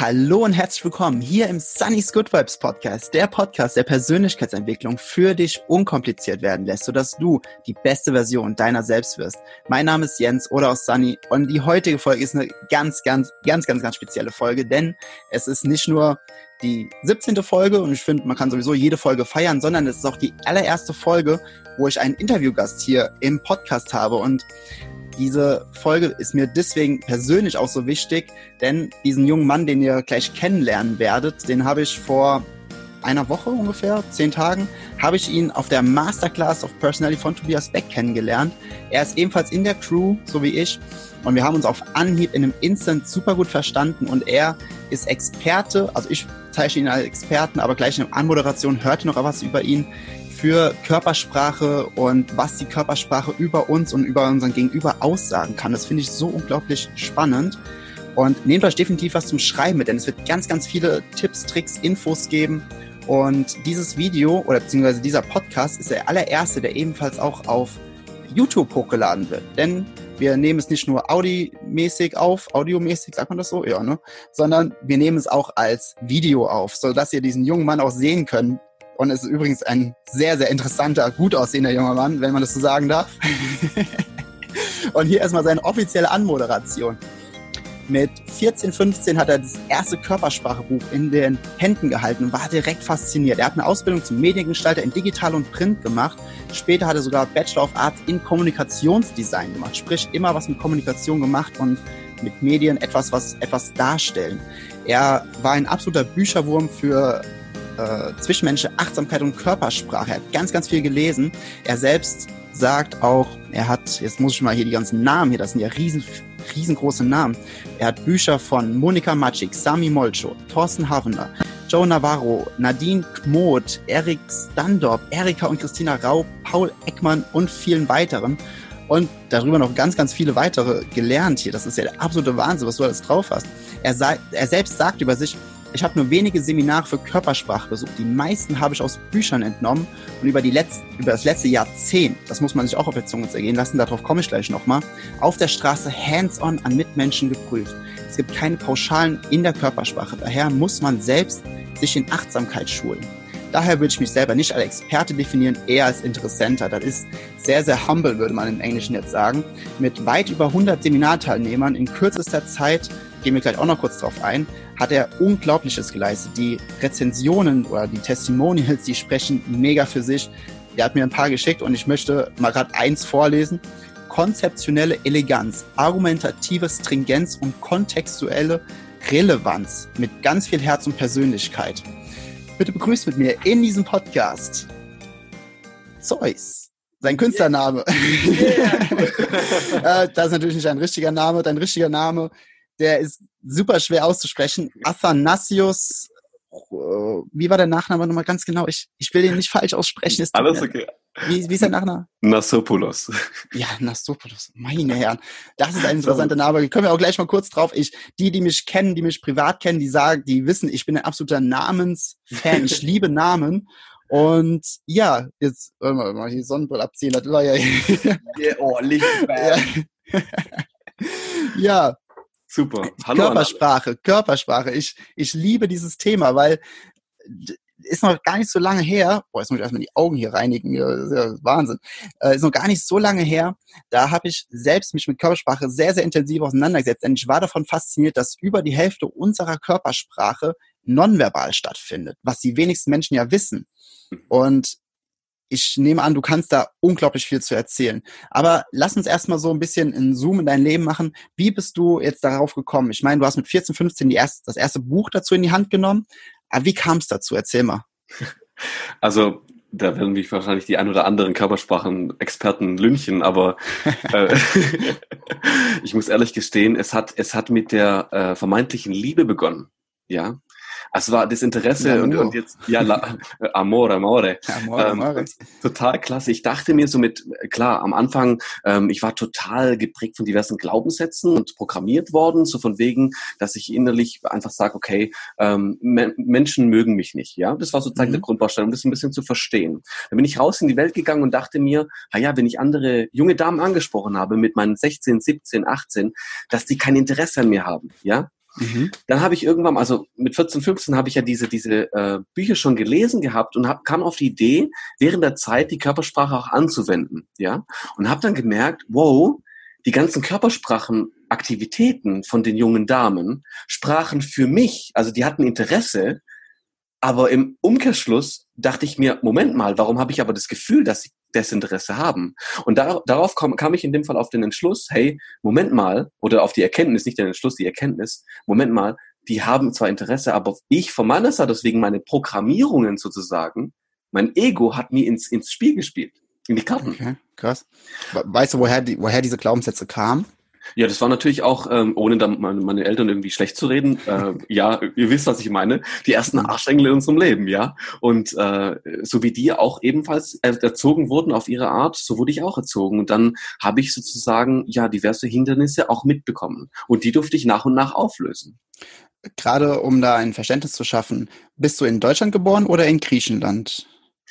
Hallo und herzlich willkommen hier im Sunny's Good Vibes Podcast, der Podcast, der Persönlichkeitsentwicklung für dich unkompliziert werden lässt, sodass du die beste Version deiner selbst wirst. Mein Name ist Jens oder aus Sunny und die heutige Folge ist eine ganz, ganz, ganz, ganz, ganz spezielle Folge, denn es ist nicht nur die 17. Folge und ich finde, man kann sowieso jede Folge feiern, sondern es ist auch die allererste Folge, wo ich einen Interviewgast hier im Podcast habe und diese Folge ist mir deswegen persönlich auch so wichtig, denn diesen jungen Mann, den ihr gleich kennenlernen werdet, den habe ich vor einer Woche ungefähr, zehn Tagen, habe ich ihn auf der Masterclass of Personality von Tobias Beck kennengelernt. Er ist ebenfalls in der Crew, so wie ich. Und wir haben uns auf Anhieb in einem Instant super gut verstanden. Und er ist Experte, also ich zeichne ihn als Experten, aber gleich in der Anmoderation hört ihr noch was über ihn für Körpersprache und was die Körpersprache über uns und über unseren Gegenüber aussagen kann. Das finde ich so unglaublich spannend. Und nehmt euch definitiv was zum Schreiben mit, denn es wird ganz, ganz viele Tipps, Tricks, Infos geben. Und dieses Video oder beziehungsweise dieser Podcast ist der allererste, der ebenfalls auch auf YouTube hochgeladen wird. Denn wir nehmen es nicht nur audiomäßig auf, audiomäßig, sagt man das so? Ja, ne? Sondern wir nehmen es auch als Video auf, sodass ihr diesen jungen Mann auch sehen könnt, und es ist übrigens ein sehr, sehr interessanter, gut aussehender junger Mann, wenn man das so sagen darf. und hier erstmal seine offizielle Anmoderation. Mit 14, 15 hat er das erste Körpersprachebuch in den Händen gehalten und war direkt fasziniert. Er hat eine Ausbildung zum Mediengestalter in Digital und Print gemacht. Später hat er sogar Bachelor of Arts in Kommunikationsdesign gemacht. Sprich, immer was mit Kommunikation gemacht und mit Medien etwas, was etwas darstellen. Er war ein absoluter Bücherwurm für äh, zwischenmenschliche Achtsamkeit und Körpersprache. Er hat ganz, ganz viel gelesen. Er selbst sagt auch, er hat, jetzt muss ich mal hier die ganzen Namen hier, das sind ja riesen, riesengroße Namen. Er hat Bücher von Monika Matschik, Sami Molcho, Thorsten Havener, Joe Navarro, Nadine Kmoth, Erik Standorp, Erika und Christina Rau, Paul Eckmann und vielen weiteren. Und darüber noch ganz, ganz viele weitere gelernt hier. Das ist ja der absolute Wahnsinn, was du alles drauf hast. Er, er selbst sagt über sich, ich habe nur wenige Seminare für Körpersprache besucht. Die meisten habe ich aus Büchern entnommen und über, die letzte, über das letzte Jahrzehnt, das muss man sich auch auf der Zunge zergehen lassen, darauf komme ich gleich nochmal, auf der Straße hands-on an Mitmenschen geprüft. Es gibt keine Pauschalen in der Körpersprache. Daher muss man selbst sich in Achtsamkeit schulen. Daher würde ich mich selber nicht als Experte definieren, eher als Interessenter. Das ist sehr, sehr humble, würde man im Englischen jetzt sagen. Mit weit über 100 Seminarteilnehmern in kürzester Zeit, gehen wir gleich auch noch kurz drauf ein, hat er Unglaubliches geleistet. Die Rezensionen oder die Testimonials, die sprechen mega für sich. Er hat mir ein paar geschickt und ich möchte mal gerade eins vorlesen. Konzeptionelle Eleganz, argumentative Stringenz und kontextuelle Relevanz mit ganz viel Herz und Persönlichkeit. Bitte begrüßt mit mir in diesem Podcast Zeus. Sein Künstlername. Yeah. das ist natürlich nicht ein richtiger Name. Dein richtiger Name der ist super schwer auszusprechen. Athanasius, äh, wie war der Nachname nochmal ganz genau? Ich, ich will den nicht falsch aussprechen. Alles okay. Wie, wie ist der Nachname? Nassopoulos. Ja, Nassopoulos. Meine Herren. Das ist ein interessanter Name. Können wir auch gleich mal kurz drauf. Ich, die, die mich kennen, die mich privat kennen, die sagen, die wissen, ich bin ein absoluter Namensfan. Ich liebe Namen. Und ja, jetzt wollen wir mal hier Sonnenbrille abziehen. Das war ja. yeah, oh, Licht. ja. ja, Super. Hallo Körpersprache, Körpersprache. Ich, ich liebe dieses Thema, weil ist noch gar nicht so lange her, boah, jetzt muss ich erstmal die Augen hier reinigen, das ist ja Wahnsinn, äh, ist noch gar nicht so lange her, da habe ich selbst mich mit Körpersprache sehr, sehr intensiv auseinandergesetzt, denn ich war davon fasziniert, dass über die Hälfte unserer Körpersprache nonverbal stattfindet, was die wenigsten Menschen ja wissen. Mhm. Und ich nehme an, du kannst da unglaublich viel zu erzählen. Aber lass uns erstmal so ein bisschen einen Zoom in dein Leben machen. Wie bist du jetzt darauf gekommen? Ich meine, du hast mit 14, 15 die erste, das erste Buch dazu in die Hand genommen. Aber wie kam es dazu? Erzähl mal. Also, da werden mich wahrscheinlich die ein oder anderen Körpersprachen-Experten lünchen, aber äh, ich muss ehrlich gestehen, es hat, es hat mit der äh, vermeintlichen Liebe begonnen. Ja, es war das Interesse und, und, jetzt, ja, la, Amore, Amore. Amore, ähm, amore. total klasse. Ich dachte mir so mit, klar, am Anfang, ähm, ich war total geprägt von diversen Glaubenssätzen und programmiert worden, so von wegen, dass ich innerlich einfach sage, okay, ähm, Me Menschen mögen mich nicht. Ja, das war sozusagen mhm. der Grundbaustein, um das ein bisschen zu verstehen. Dann bin ich raus in die Welt gegangen und dachte mir, ja, wenn ich andere junge Damen angesprochen habe mit meinen 16, 17, 18, dass die kein Interesse an mir haben. Ja, Mhm. Dann habe ich irgendwann, also mit 14, 15 habe ich ja diese, diese äh, Bücher schon gelesen gehabt und hab, kam auf die Idee, während der Zeit die Körpersprache auch anzuwenden, ja. Und habe dann gemerkt, wow, die ganzen Körpersprachenaktivitäten von den jungen Damen sprachen für mich, also die hatten Interesse, aber im Umkehrschluss dachte ich mir, Moment mal, warum habe ich aber das Gefühl, dass sie Desinteresse haben? Und da, darauf kam, kam ich in dem Fall auf den Entschluss, hey, Moment mal, oder auf die Erkenntnis, nicht den Entschluss, die Erkenntnis, Moment mal, die haben zwar Interesse, aber ich von meiner Seite, deswegen meine Programmierungen sozusagen, mein Ego hat mir ins, ins Spiel gespielt, in die Karten. Okay, krass. Weißt du, woher, die, woher diese Glaubenssätze kamen? Ja, das war natürlich auch, ähm, ohne dann meine, meine Eltern irgendwie schlecht zu reden, äh, ja, ihr wisst, was ich meine, die ersten mhm. Arschengel in unserem Leben, ja. Und äh, so wie die auch ebenfalls erzogen wurden auf ihre Art, so wurde ich auch erzogen. Und dann habe ich sozusagen ja diverse Hindernisse auch mitbekommen. Und die durfte ich nach und nach auflösen. Gerade um da ein Verständnis zu schaffen, bist du in Deutschland geboren oder in Griechenland?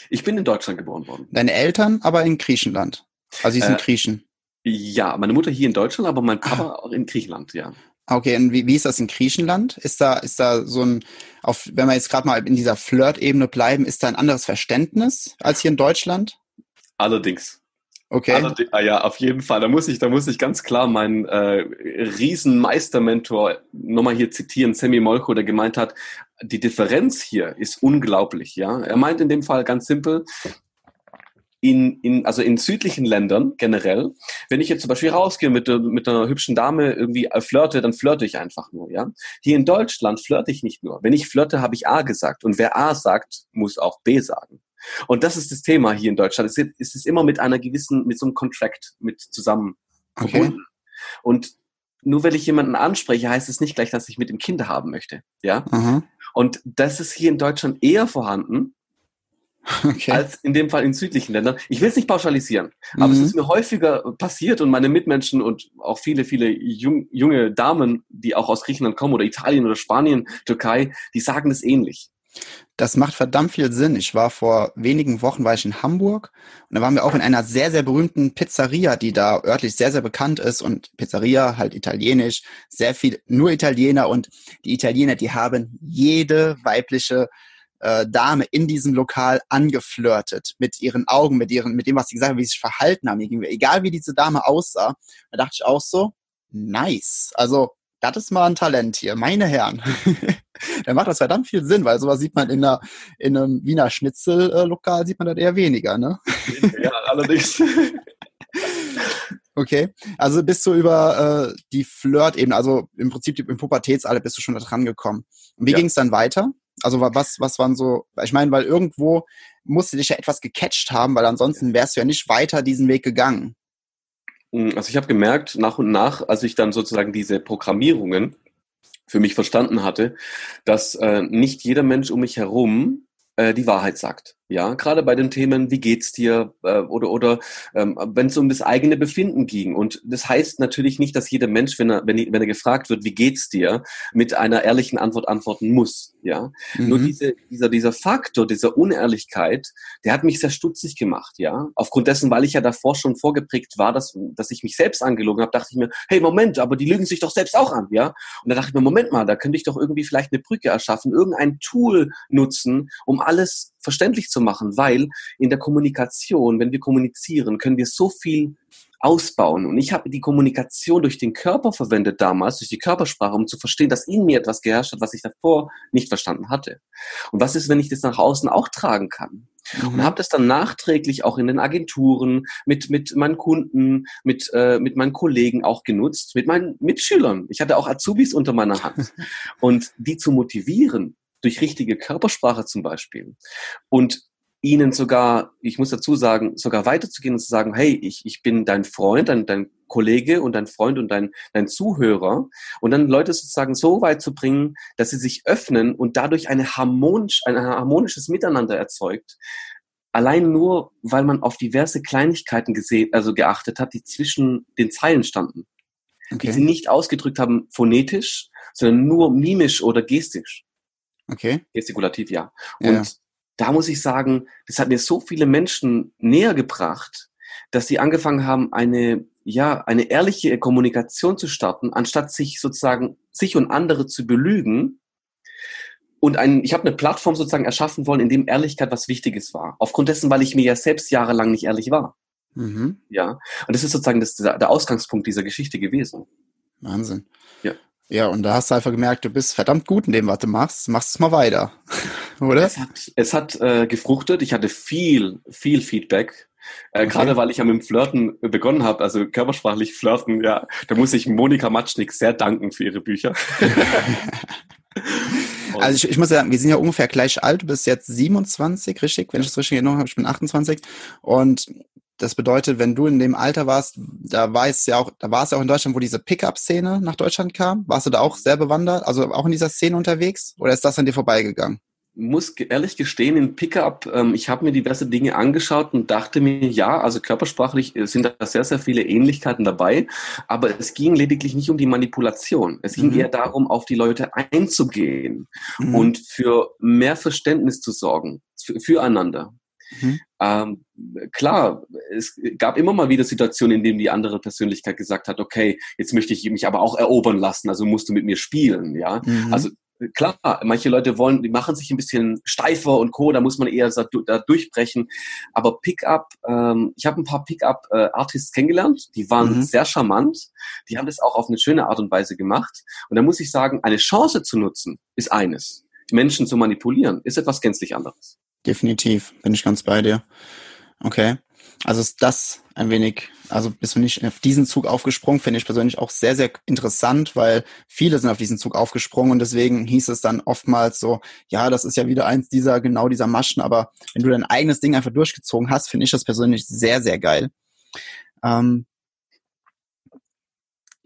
Ich bin in Deutschland geboren worden. Deine Eltern aber in Griechenland. Also sie sind äh, Griechen. Ja, meine Mutter hier in Deutschland, aber mein Papa ah. auch in Griechenland, ja. Okay, und wie, wie ist das in Griechenland? Ist da, ist da so ein, auf, wenn wir jetzt gerade mal in dieser Flirt-Ebene bleiben, ist da ein anderes Verständnis als hier in Deutschland? Allerdings. Okay. Allerdings, ah ja, auf jeden Fall. Da muss ich, da muss ich ganz klar meinen äh, Riesenmeistermentor nochmal hier zitieren, Sammy Molcho, der gemeint hat, die Differenz hier ist unglaublich, ja. Er meint in dem Fall ganz simpel, in, in, also in südlichen Ländern generell, wenn ich jetzt zum Beispiel rausgehe mit, mit einer hübschen Dame irgendwie äh, flirte, dann flirte ich einfach nur, ja. Hier in Deutschland flirte ich nicht nur. Wenn ich flirte, habe ich A gesagt. Und wer A sagt, muss auch B sagen. Und das ist das Thema hier in Deutschland. Es ist, immer mit einer gewissen, mit so einem Contract mit zusammen okay. verbunden. Und nur weil ich jemanden anspreche, heißt es nicht gleich, dass ich mit ihm Kinder haben möchte, ja. Mhm. Und das ist hier in Deutschland eher vorhanden, okay. als in dem Fall in südlichen Ländern. Ich will es nicht pauschalisieren, aber mhm. es ist mir häufiger passiert und meine Mitmenschen und auch viele, viele jung, junge Damen, die auch aus Griechenland kommen oder Italien oder Spanien, Türkei, die sagen es ähnlich. Das macht verdammt viel Sinn. Ich war vor wenigen Wochen war ich in Hamburg und da waren wir auch in einer sehr, sehr berühmten Pizzeria, die da örtlich sehr, sehr bekannt ist und Pizzeria halt italienisch, sehr viel, nur Italiener und die Italiener, die haben jede weibliche äh, Dame in diesem Lokal angeflirtet mit ihren Augen, mit ihren, mit dem, was sie gesagt haben, wie sie sich verhalten haben, egal wie diese Dame aussah. Da dachte ich auch so, nice. Also, das ist mal ein Talent hier, meine Herren. Dann macht das verdammt viel Sinn, weil sowas sieht man in, einer, in einem Wiener Schnitzel-Lokal, sieht man das eher weniger, ne? Ja, allerdings. Okay, also bist du über äh, die Flirt-Ebene, also im Prinzip im Pubertätsalter bist du schon da dran gekommen. Und wie ja. ging es dann weiter? Also was, was waren so, ich meine, weil irgendwo musste dich ja etwas gecatcht haben, weil ansonsten wärst du ja nicht weiter diesen Weg gegangen. Hm, also ich habe gemerkt, nach und nach, als ich dann sozusagen diese Programmierungen für mich verstanden hatte, dass äh, nicht jeder Mensch um mich herum äh, die Wahrheit sagt. Ja, gerade bei den Themen, wie geht's dir äh, oder oder ähm, wenn es um das eigene Befinden ging. Und das heißt natürlich nicht, dass jeder Mensch, wenn er wenn, wenn er gefragt wird, wie geht's dir, mit einer ehrlichen Antwort antworten muss. Ja, mhm. nur diese, dieser dieser Faktor dieser Unehrlichkeit, der hat mich sehr stutzig gemacht. Ja, aufgrund dessen, weil ich ja davor schon vorgeprägt war, dass dass ich mich selbst angelogen habe, dachte ich mir, hey Moment, aber die lügen sich doch selbst auch an. Ja, und da dachte ich mir, Moment mal, da könnte ich doch irgendwie vielleicht eine Brücke erschaffen, irgendein Tool nutzen, um alles verständlich zu machen, weil in der Kommunikation, wenn wir kommunizieren, können wir so viel ausbauen. Und ich habe die Kommunikation durch den Körper verwendet damals, durch die Körpersprache, um zu verstehen, dass in mir etwas geherrscht hat, was ich davor nicht verstanden hatte. Und was ist, wenn ich das nach außen auch tragen kann? Mhm. Und habe das dann nachträglich auch in den Agenturen, mit, mit meinen Kunden, mit, äh, mit meinen Kollegen auch genutzt, mit meinen Mitschülern. Ich hatte auch Azubis unter meiner Hand. Und die zu motivieren, durch richtige Körpersprache zum Beispiel und ihnen sogar, ich muss dazu sagen, sogar weiterzugehen und zu sagen, hey, ich, ich bin dein Freund, dein, dein Kollege und dein Freund und dein, dein Zuhörer und dann Leute sozusagen so weit zu bringen, dass sie sich öffnen und dadurch eine harmonisch, ein harmonisches Miteinander erzeugt. Allein nur, weil man auf diverse Kleinigkeiten gesehen, also geachtet hat, die zwischen den Zeilen standen. Okay. Die sie nicht ausgedrückt haben phonetisch, sondern nur mimisch oder gestisch. Okay. Gestikulativ, ja. Und ja. Da muss ich sagen, das hat mir so viele Menschen näher gebracht, dass sie angefangen haben, eine, ja, eine ehrliche Kommunikation zu starten, anstatt sich sozusagen, sich und andere zu belügen. Und ein, ich habe eine Plattform sozusagen erschaffen wollen, in dem Ehrlichkeit was Wichtiges war. Aufgrund dessen, weil ich mir ja selbst jahrelang nicht ehrlich war. Mhm. Ja. Und das ist sozusagen das, der Ausgangspunkt dieser Geschichte gewesen. Wahnsinn. Ja. Ja, und da hast du einfach gemerkt, du bist verdammt gut in dem, was du machst. Machst es mal weiter. Oder? Es hat, es hat äh, gefruchtet. Ich hatte viel, viel Feedback. Äh, okay. Gerade weil ich ja mit dem Flirten begonnen habe, also körpersprachlich flirten, ja, da muss ich Monika Matschnik sehr danken für ihre Bücher. also ich, ich muss sagen, wir sind ja ungefähr gleich alt. Du bist jetzt 27, richtig? Wenn ich das richtig erinnere habe, ich bin 28. Und das bedeutet, wenn du in dem Alter warst, da war es ja auch, da war es ja auch in Deutschland, wo diese Pickup-Szene nach Deutschland kam. Warst du da auch sehr bewandert, also auch in dieser Szene unterwegs? Oder ist das an dir vorbeigegangen? muss ehrlich gestehen, in Pickup, ähm, ich habe mir diverse Dinge angeschaut und dachte mir, ja, also körpersprachlich äh, sind da sehr, sehr viele Ähnlichkeiten dabei, aber es ging lediglich nicht um die Manipulation. Es ging mhm. eher darum, auf die Leute einzugehen mhm. und für mehr Verständnis zu sorgen, füreinander. Mhm. Ähm, klar, es gab immer mal wieder Situationen, in denen die andere Persönlichkeit gesagt hat, okay, jetzt möchte ich mich aber auch erobern lassen, also musst du mit mir spielen, ja. Mhm. Also klar, manche Leute wollen, die machen sich ein bisschen steifer und co, da muss man eher da durchbrechen. Aber Pickup, ähm, ich habe ein paar Pickup-Artists äh, kennengelernt, die waren mhm. sehr charmant, die haben das auch auf eine schöne Art und Weise gemacht. Und da muss ich sagen, eine Chance zu nutzen, ist eines. Menschen zu manipulieren, ist etwas gänzlich anderes. Definitiv, bin ich ganz bei dir. Okay. Also ist das ein wenig, also bist du nicht auf diesen Zug aufgesprungen, finde ich persönlich auch sehr, sehr interessant, weil viele sind auf diesen Zug aufgesprungen und deswegen hieß es dann oftmals so, ja, das ist ja wieder eins dieser, genau dieser Maschen, aber wenn du dein eigenes Ding einfach durchgezogen hast, finde ich das persönlich sehr, sehr geil. Ähm,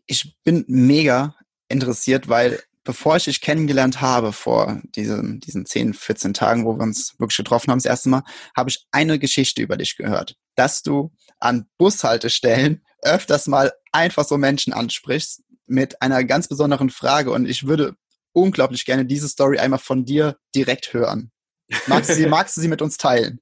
ich bin mega interessiert, weil bevor ich dich kennengelernt habe, vor diesen, diesen 10, 14 Tagen, wo wir uns wirklich getroffen haben das erste Mal, habe ich eine Geschichte über dich gehört, dass du an Bushaltestellen öfters mal einfach so Menschen ansprichst mit einer ganz besonderen Frage und ich würde unglaublich gerne diese Story einmal von dir direkt hören. Magst du sie, magst du sie mit uns teilen?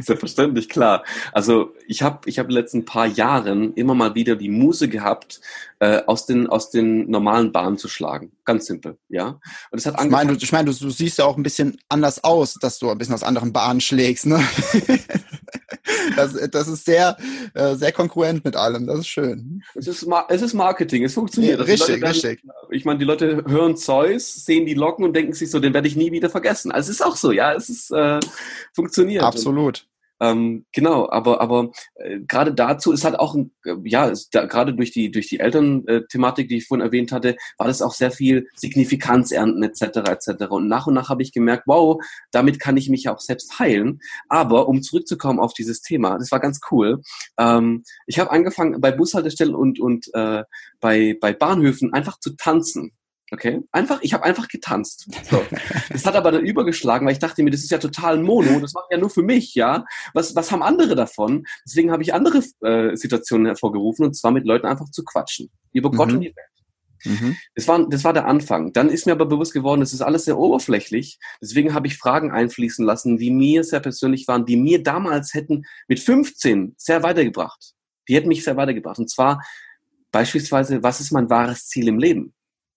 Selbstverständlich, klar. Also ich habe ich hab in den letzten paar Jahren immer mal wieder die Muse gehabt, äh, aus, den, aus den normalen Bahnen zu schlagen. Ganz simpel, ja. Und es hat ich meine, du, ich mein, du, du siehst ja auch ein bisschen anders aus, dass du ein bisschen aus anderen Bahnen schlägst, ne? das, das ist sehr, äh, sehr konkurrent mit allem. Das ist schön. Es ist, es ist Marketing, es funktioniert. Ja, richtig, werden, richtig. Ich meine, die Leute hören Zeus, sehen die Locken und denken sich so, den werde ich nie wieder vergessen. Also es ist auch so, ja, es ist äh, funktioniert. Absolut. Ähm, genau, aber aber äh, gerade dazu ist halt auch ein, äh, ja, da, gerade durch die durch die Eltern-Thematik, die ich vorhin erwähnt hatte, war das auch sehr viel Signifikanz ernten etc. etc. Und nach und nach habe ich gemerkt, wow, damit kann ich mich ja auch selbst heilen. Aber um zurückzukommen auf dieses Thema, das war ganz cool. Ähm, ich habe angefangen bei Bushaltestellen und und äh, bei bei Bahnhöfen einfach zu tanzen. Okay, einfach, ich habe einfach getanzt. So. Das hat aber dann übergeschlagen, weil ich dachte mir, das ist ja total mono, das ich ja nur für mich, ja. Was, was haben andere davon? Deswegen habe ich andere äh, Situationen hervorgerufen und zwar mit Leuten einfach zu quatschen über mhm. Gott und die Welt. Mhm. Das, war, das war der Anfang. Dann ist mir aber bewusst geworden, das ist alles sehr oberflächlich. Deswegen habe ich Fragen einfließen lassen, die mir sehr persönlich waren, die mir damals hätten mit 15 sehr weitergebracht. Die hätten mich sehr weitergebracht. Und zwar beispielsweise, was ist mein wahres Ziel im Leben?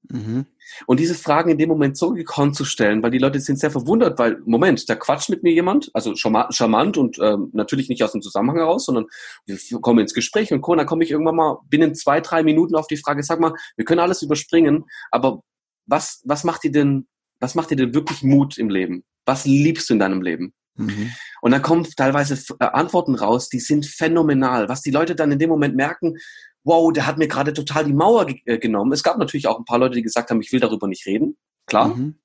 Mhm. Und diese Fragen in dem Moment so gekonnt zu stellen, weil die Leute sind sehr verwundert, weil, Moment, da quatscht mit mir jemand, also charmant und ähm, natürlich nicht aus dem Zusammenhang heraus, sondern wir kommen ins Gespräch und dann komme ich irgendwann mal binnen zwei, drei Minuten auf die Frage, sag mal, wir können alles überspringen, aber was, was macht dir denn, was macht dir denn wirklich Mut im Leben? Was liebst du in deinem Leben? Mhm. Und dann kommen teilweise äh, Antworten raus, die sind phänomenal. Was die Leute dann in dem Moment merken, wow, der hat mir gerade total die Mauer ge äh, genommen. Es gab natürlich auch ein paar Leute, die gesagt haben, ich will darüber nicht reden. Klar. Mhm.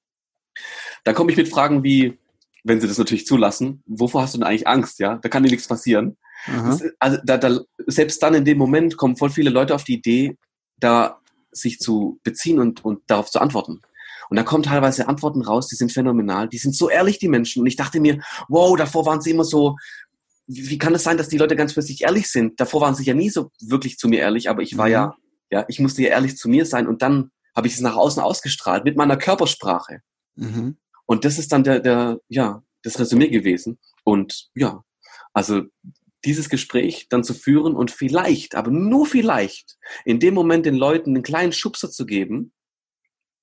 Dann komme ich mit Fragen wie, wenn sie das natürlich zulassen, wovor hast du denn eigentlich Angst? Ja, da kann dir nichts passieren. Das, also da, da, selbst dann in dem Moment kommen voll viele Leute auf die Idee, da sich zu beziehen und, und darauf zu antworten. Und da kommen teilweise Antworten raus, die sind phänomenal, die sind so ehrlich, die Menschen. Und ich dachte mir, wow, davor waren sie immer so, wie, kann es sein, dass die Leute ganz plötzlich ehrlich sind? Davor waren sie ja nie so wirklich zu mir ehrlich, aber ich war mhm. ja, ja, ich musste ja ehrlich zu mir sein und dann habe ich es nach außen ausgestrahlt mit meiner Körpersprache. Mhm. Und das ist dann der, der, ja, das Resümee gewesen. Und ja, also dieses Gespräch dann zu führen und vielleicht, aber nur vielleicht, in dem Moment den Leuten einen kleinen Schubser zu geben,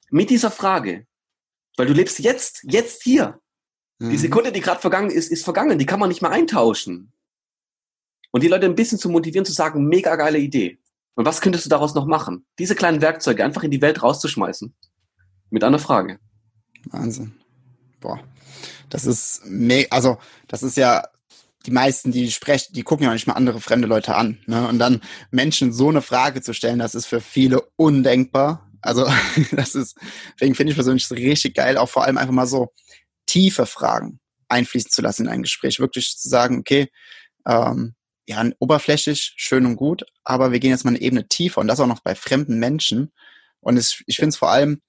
mit dieser Frage. Weil du lebst jetzt, jetzt hier. Mhm. Die Sekunde, die gerade vergangen ist, ist vergangen. Die kann man nicht mehr eintauschen. Und die Leute ein bisschen zu motivieren, zu sagen, mega geile Idee. Und was könntest du daraus noch machen? Diese kleinen Werkzeuge einfach in die Welt rauszuschmeißen. Mit einer Frage. Wahnsinn. Boah. Das ist, also, das ist ja die meisten, die sprechen, die gucken ja nicht mal andere fremde Leute an. Ne? Und dann Menschen so eine Frage zu stellen, das ist für viele undenkbar. Also das ist, deswegen finde ich persönlich richtig geil, auch vor allem einfach mal so tiefe Fragen einfließen zu lassen in ein Gespräch. Wirklich zu sagen, okay, ähm, ja, oberflächlich, schön und gut, aber wir gehen jetzt mal eine Ebene tiefer und das auch noch bei fremden Menschen. Und es, ich finde es vor allem,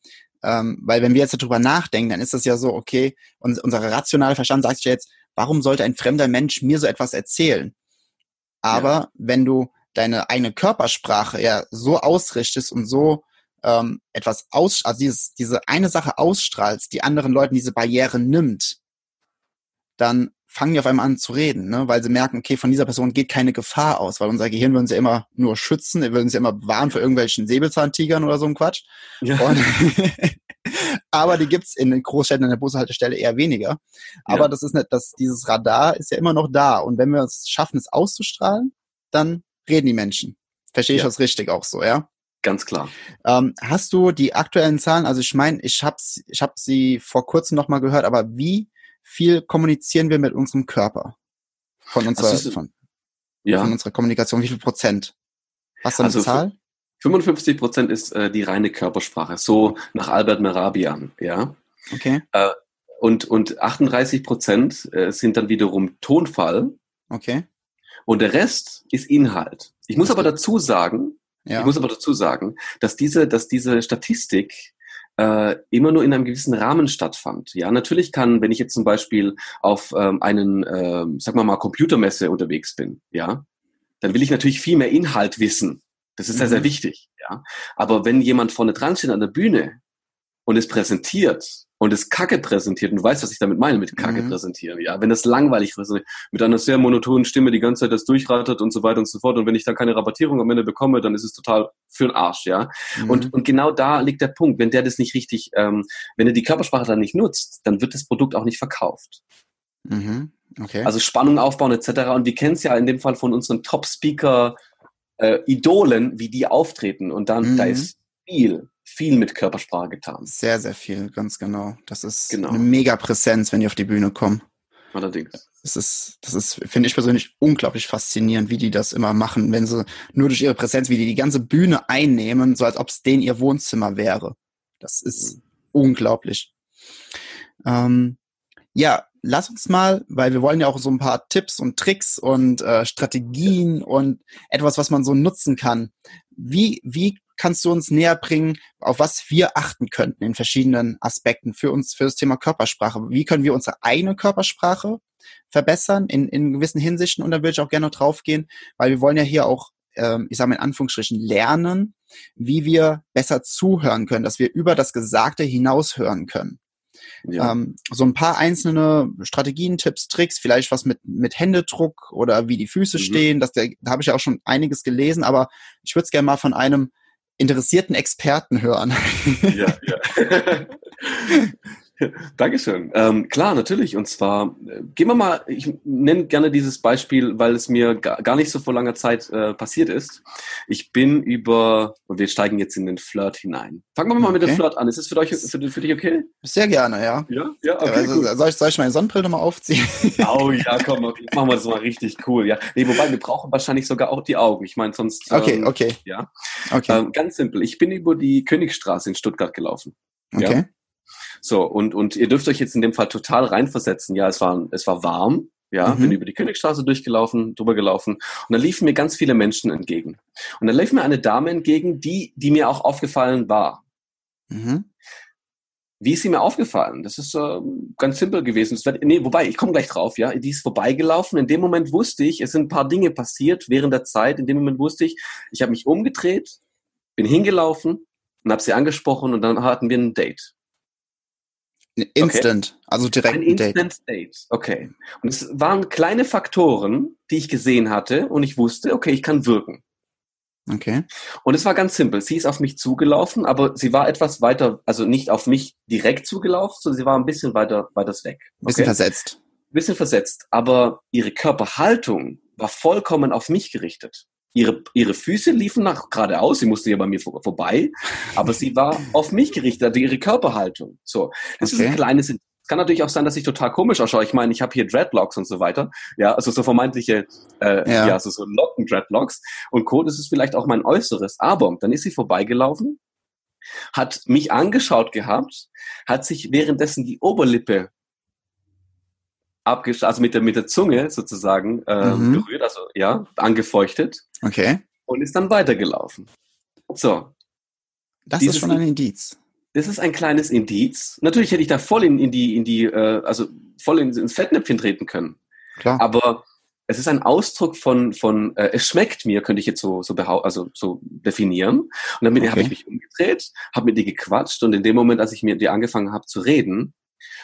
ähm, weil wenn wir jetzt darüber nachdenken, dann ist das ja so, okay, und unser rationaler Verstand sagt sich jetzt, warum sollte ein fremder Mensch mir so etwas erzählen? Aber ja. wenn du deine eigene Körpersprache ja so ausrichtest und so ähm, etwas aus, also dieses, diese eine Sache ausstrahlst, die anderen Leuten diese Barriere nimmt, dann fangen die auf einmal an zu reden, ne? weil sie merken, okay, von dieser Person geht keine Gefahr aus, weil unser Gehirn will uns ja immer nur schützen, wir will uns ja immer bewahren für irgendwelchen Säbelzahntigern oder so ein Quatsch. Ja. Aber die gibt's in den Großstädten an der Bushaltestelle eher weniger. Aber ja. das ist nicht, das, dieses Radar ist ja immer noch da. Und wenn wir es schaffen, es auszustrahlen, dann reden die Menschen. Verstehe ich ja. das richtig auch so, ja? Ganz klar. Ähm, hast du die aktuellen Zahlen? Also ich meine, ich habe ich hab sie vor kurzem noch mal gehört, aber wie viel kommunizieren wir mit unserem Körper? Von unserer, also, von, ja. von unserer Kommunikation, wie viel Prozent? Hast du eine also Zahl? 55 Prozent ist äh, die reine Körpersprache, so nach Albert Merabian, ja. Okay. Äh, und, und 38 Prozent äh, sind dann wiederum Tonfall. Okay. Und der Rest ist Inhalt. Ich muss aber dazu sagen, ja. ich muss aber dazu sagen, dass diese, dass diese Statistik äh, immer nur in einem gewissen Rahmen stattfand. Ja, natürlich kann, wenn ich jetzt zum Beispiel auf ähm, einen, äh, sag mal mal, Computermesse unterwegs bin, ja, dann will ich natürlich viel mehr Inhalt wissen. Das ist mhm. sehr, sehr wichtig, ja. Aber wenn jemand vorne dran steht an der Bühne und es präsentiert und es Kacke präsentiert, und du weißt, was ich damit meine mit Kacke mhm. präsentieren, ja, wenn das langweilig ist, mit einer sehr monotonen Stimme die ganze Zeit das durchrattert und so weiter und so fort und wenn ich dann keine Rabattierung am Ende bekomme, dann ist es total für den Arsch, ja. Mhm. Und, und genau da liegt der Punkt, wenn der das nicht richtig, ähm, wenn er die Körpersprache dann nicht nutzt, dann wird das Produkt auch nicht verkauft. Mhm. Okay. Also Spannung aufbauen etc. Und wir kennen es ja in dem Fall von unseren Top-Speaker äh, Idolen, wie die auftreten. Und dann, da mhm. ist viel, viel mit Körpersprache getan. Sehr, sehr viel, ganz genau. Das ist genau. eine mega Präsenz, wenn die auf die Bühne kommen. Allerdings. Das ist, das ist, finde ich persönlich unglaublich faszinierend, wie die das immer machen, wenn sie nur durch ihre Präsenz, wie die die ganze Bühne einnehmen, so als ob es denen ihr Wohnzimmer wäre. Das ist mhm. unglaublich. Ähm, ja, lass uns mal, weil wir wollen ja auch so ein paar Tipps und Tricks und äh, Strategien und etwas, was man so nutzen kann. Wie, wie kannst du uns näher bringen, auf was wir achten könnten in verschiedenen Aspekten für uns, für das Thema Körpersprache? Wie können wir unsere eigene Körpersprache verbessern in, in gewissen Hinsichten? Und da würde ich auch gerne noch drauf gehen, weil wir wollen ja hier auch, ähm, ich sage mal in Anführungsstrichen, lernen, wie wir besser zuhören können, dass wir über das Gesagte hinaus hören können. Ja. Ähm, so ein paar einzelne Strategien, Tipps, Tricks, vielleicht was mit, mit Händedruck oder wie die Füße mhm. stehen. Das, da habe ich ja auch schon einiges gelesen, aber ich würde es gerne mal von einem interessierten Experten hören. Ja, ja. Dankeschön. Ähm, klar, natürlich. Und zwar, äh, gehen wir mal, ich nenne gerne dieses Beispiel, weil es mir gar, gar nicht so vor langer Zeit äh, passiert ist. Ich bin über, und wir steigen jetzt in den Flirt hinein. Fangen wir mal okay. mit dem Flirt an. Ist es für, euch, für, für dich okay? Sehr gerne, ja. Ja, ja, okay. Also, soll, ich, soll ich meine Sonnenbrille nochmal aufziehen? Oh ja, komm, machen wir das mal richtig cool. Ja. Nee, wobei, wir brauchen wahrscheinlich sogar auch die Augen. Ich meine, sonst. Okay, ähm, okay. Ja. Okay. Ähm, ganz simpel. Ich bin über die Königstraße in Stuttgart gelaufen. Okay. Ja? So, und, und ihr dürft euch jetzt in dem Fall total reinversetzen. Ja, es war, es war warm. Ja, mhm. bin über die Königstraße durchgelaufen, drüber gelaufen und da liefen mir ganz viele Menschen entgegen. Und da lief mir eine Dame entgegen, die, die mir auch aufgefallen war. Mhm. Wie ist sie mir aufgefallen? Das ist äh, ganz simpel gewesen. Das wird, nee, wobei, ich komme gleich drauf, ja. Die ist vorbeigelaufen. In dem Moment wusste ich, es sind ein paar Dinge passiert während der Zeit. In dem Moment wusste ich, ich habe mich umgedreht, bin hingelaufen und habe sie angesprochen und dann hatten wir ein Date. Instant, okay. also direkt ein Instant Date. Date. Okay. Und es waren kleine Faktoren, die ich gesehen hatte und ich wusste, okay, ich kann wirken. Okay. Und es war ganz simpel. Sie ist auf mich zugelaufen, aber sie war etwas weiter, also nicht auf mich direkt zugelaufen, sondern sie war ein bisschen weiter, weiter weg. Okay? Bisschen versetzt. Bisschen versetzt. Aber ihre Körperhaltung war vollkommen auf mich gerichtet. Ihre, ihre Füße liefen nach geradeaus, sie musste ja bei mir vor, vorbei, aber sie war auf mich gerichtet, also ihre Körperhaltung. So, das okay. ist ein kleines kann natürlich auch sein, dass ich total komisch ausschaue. Ich meine, ich habe hier Dreadlocks und so weiter. Ja, also so vermeintliche, äh, ja. ja, also so Locken-Dreadlocks. Und Co. Das ist vielleicht auch mein Äußeres. Aber dann ist sie vorbeigelaufen, hat mich angeschaut gehabt, hat sich währenddessen die Oberlippe abgesch also mit der, mit der Zunge sozusagen äh, mhm. berührt, also ja, angefeuchtet. Okay. Und ist dann weitergelaufen. So. Das Dieses ist schon ein Indiz das ist ein kleines Indiz. Natürlich hätte ich da voll in, in die, in die, äh, also voll in, ins Fettnäpfchen treten können. Klar. Aber es ist ein Ausdruck von, von äh, es schmeckt mir, könnte ich jetzt so, so, also so definieren. Und damit okay. habe ich mich umgedreht, habe mit ihr gequatscht und in dem Moment, als ich mir die angefangen habe zu reden,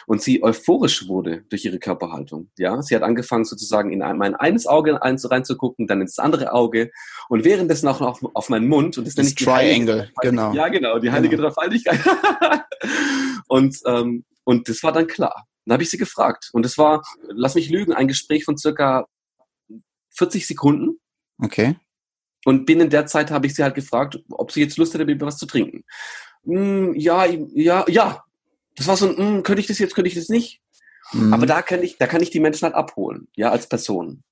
und sie euphorisch wurde durch ihre Körperhaltung. Ja, sie hat angefangen sozusagen in mein eines Auge reinzugucken, dann ins andere Auge und währenddessen auch auf, auf meinen Mund und das, das nenne ich Triangle, genau. Ja, genau, die heilige genau. Dreifaltigkeit. und ähm, und das war dann klar. Dann habe ich sie gefragt und es war, lass mich lügen, ein Gespräch von circa 40 Sekunden. Okay. Und binnen der Zeit habe ich sie halt gefragt, ob sie jetzt Lust hätte, mir was zu trinken. Mm, ja, ja, ja, das war so ein, hm, könnte ich das jetzt, könnte ich das nicht? Mhm. Aber da kann ich, da kann ich die Menschen halt abholen, ja, als Person.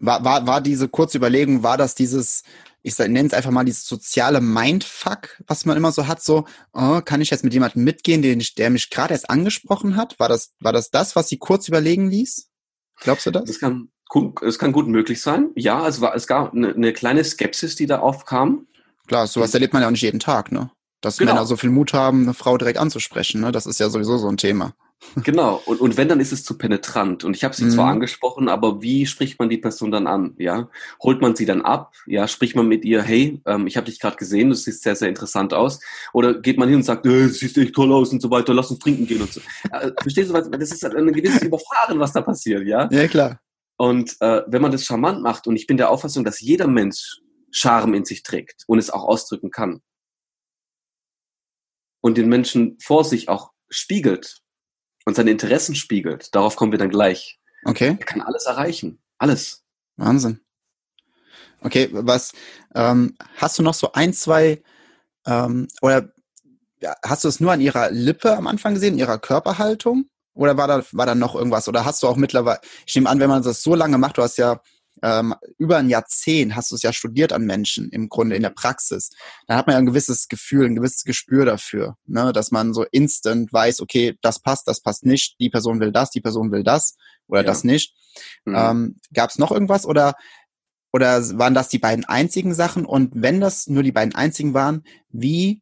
War, war, war diese kurze Überlegung, war das dieses, ich nenne es einfach mal dieses soziale Mindfuck, was man immer so hat, so, oh, kann ich jetzt mit jemandem mitgehen, den, der mich gerade erst angesprochen hat? War das, war das das, was sie kurz überlegen ließ? Glaubst du das? Das kann, es kann gut möglich sein. Ja, es war, es gab eine, eine kleine Skepsis, die da aufkam. Klar, sowas erlebt man ja auch nicht jeden Tag, ne? Dass genau. Männer so viel Mut haben, eine Frau direkt anzusprechen. Ne? Das ist ja sowieso so ein Thema. Genau, und, und wenn, dann ist es zu penetrant. Und ich habe sie mhm. zwar angesprochen, aber wie spricht man die Person dann an? Ja, Holt man sie dann ab? Ja, spricht man mit ihr, hey, ähm, ich habe dich gerade gesehen, du siehst sehr, sehr interessant aus. Oder geht man hin und sagt, äh, siehst echt toll aus und so weiter, lass uns trinken gehen und so. Äh, verstehst du, was? das ist halt ein gewisses Überfahren, was da passiert, ja? Ja, klar. Und äh, wenn man das charmant macht, und ich bin der Auffassung, dass jeder Mensch Charme in sich trägt und es auch ausdrücken kann, und den Menschen vor sich auch spiegelt und seine Interessen spiegelt, darauf kommen wir dann gleich. Okay. Er kann alles erreichen. Alles. Wahnsinn. Okay, was ähm, hast du noch so ein, zwei ähm, oder hast du es nur an ihrer Lippe am Anfang gesehen, ihrer Körperhaltung? Oder war da, war da noch irgendwas? Oder hast du auch mittlerweile, ich nehme an, wenn man das so lange macht, du hast ja ähm, über ein Jahrzehnt hast du es ja studiert an Menschen im Grunde in der Praxis, dann hat man ja ein gewisses Gefühl, ein gewisses Gespür dafür, ne? dass man so instant weiß, okay, das passt, das passt nicht, die Person will das, die Person will das oder ja. das nicht. Mhm. Ähm, Gab es noch irgendwas oder oder waren das die beiden einzigen Sachen? Und wenn das nur die beiden einzigen waren, wie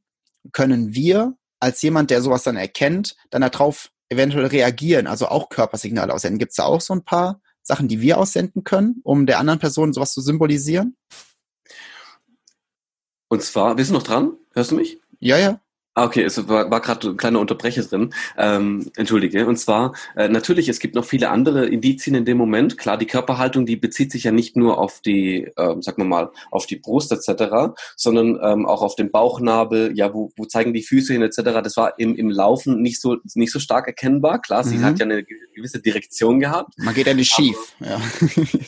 können wir als jemand, der sowas dann erkennt, dann darauf eventuell reagieren, also auch Körpersignale aussenden? Gibt es da auch so ein paar Sachen, die wir aussenden können, um der anderen Person sowas zu symbolisieren? Und zwar, wir sind noch dran? Hörst du mich? Ja, ja. Ah, okay, es war, war gerade ein kleiner Unterbrecher drin. Ähm, entschuldige. Und zwar, äh, natürlich, es gibt noch viele andere Indizien in dem Moment. Klar, die Körperhaltung, die bezieht sich ja nicht nur auf die, ähm, sagen wir mal, auf die Brust etc., sondern ähm, auch auf den Bauchnabel, ja, wo, wo zeigen die Füße hin etc. Das war im, im Laufen nicht so, nicht so stark erkennbar. Klar, sie mhm. hat ja eine gewisse Direktion gehabt. Man geht ja nicht schief. ja.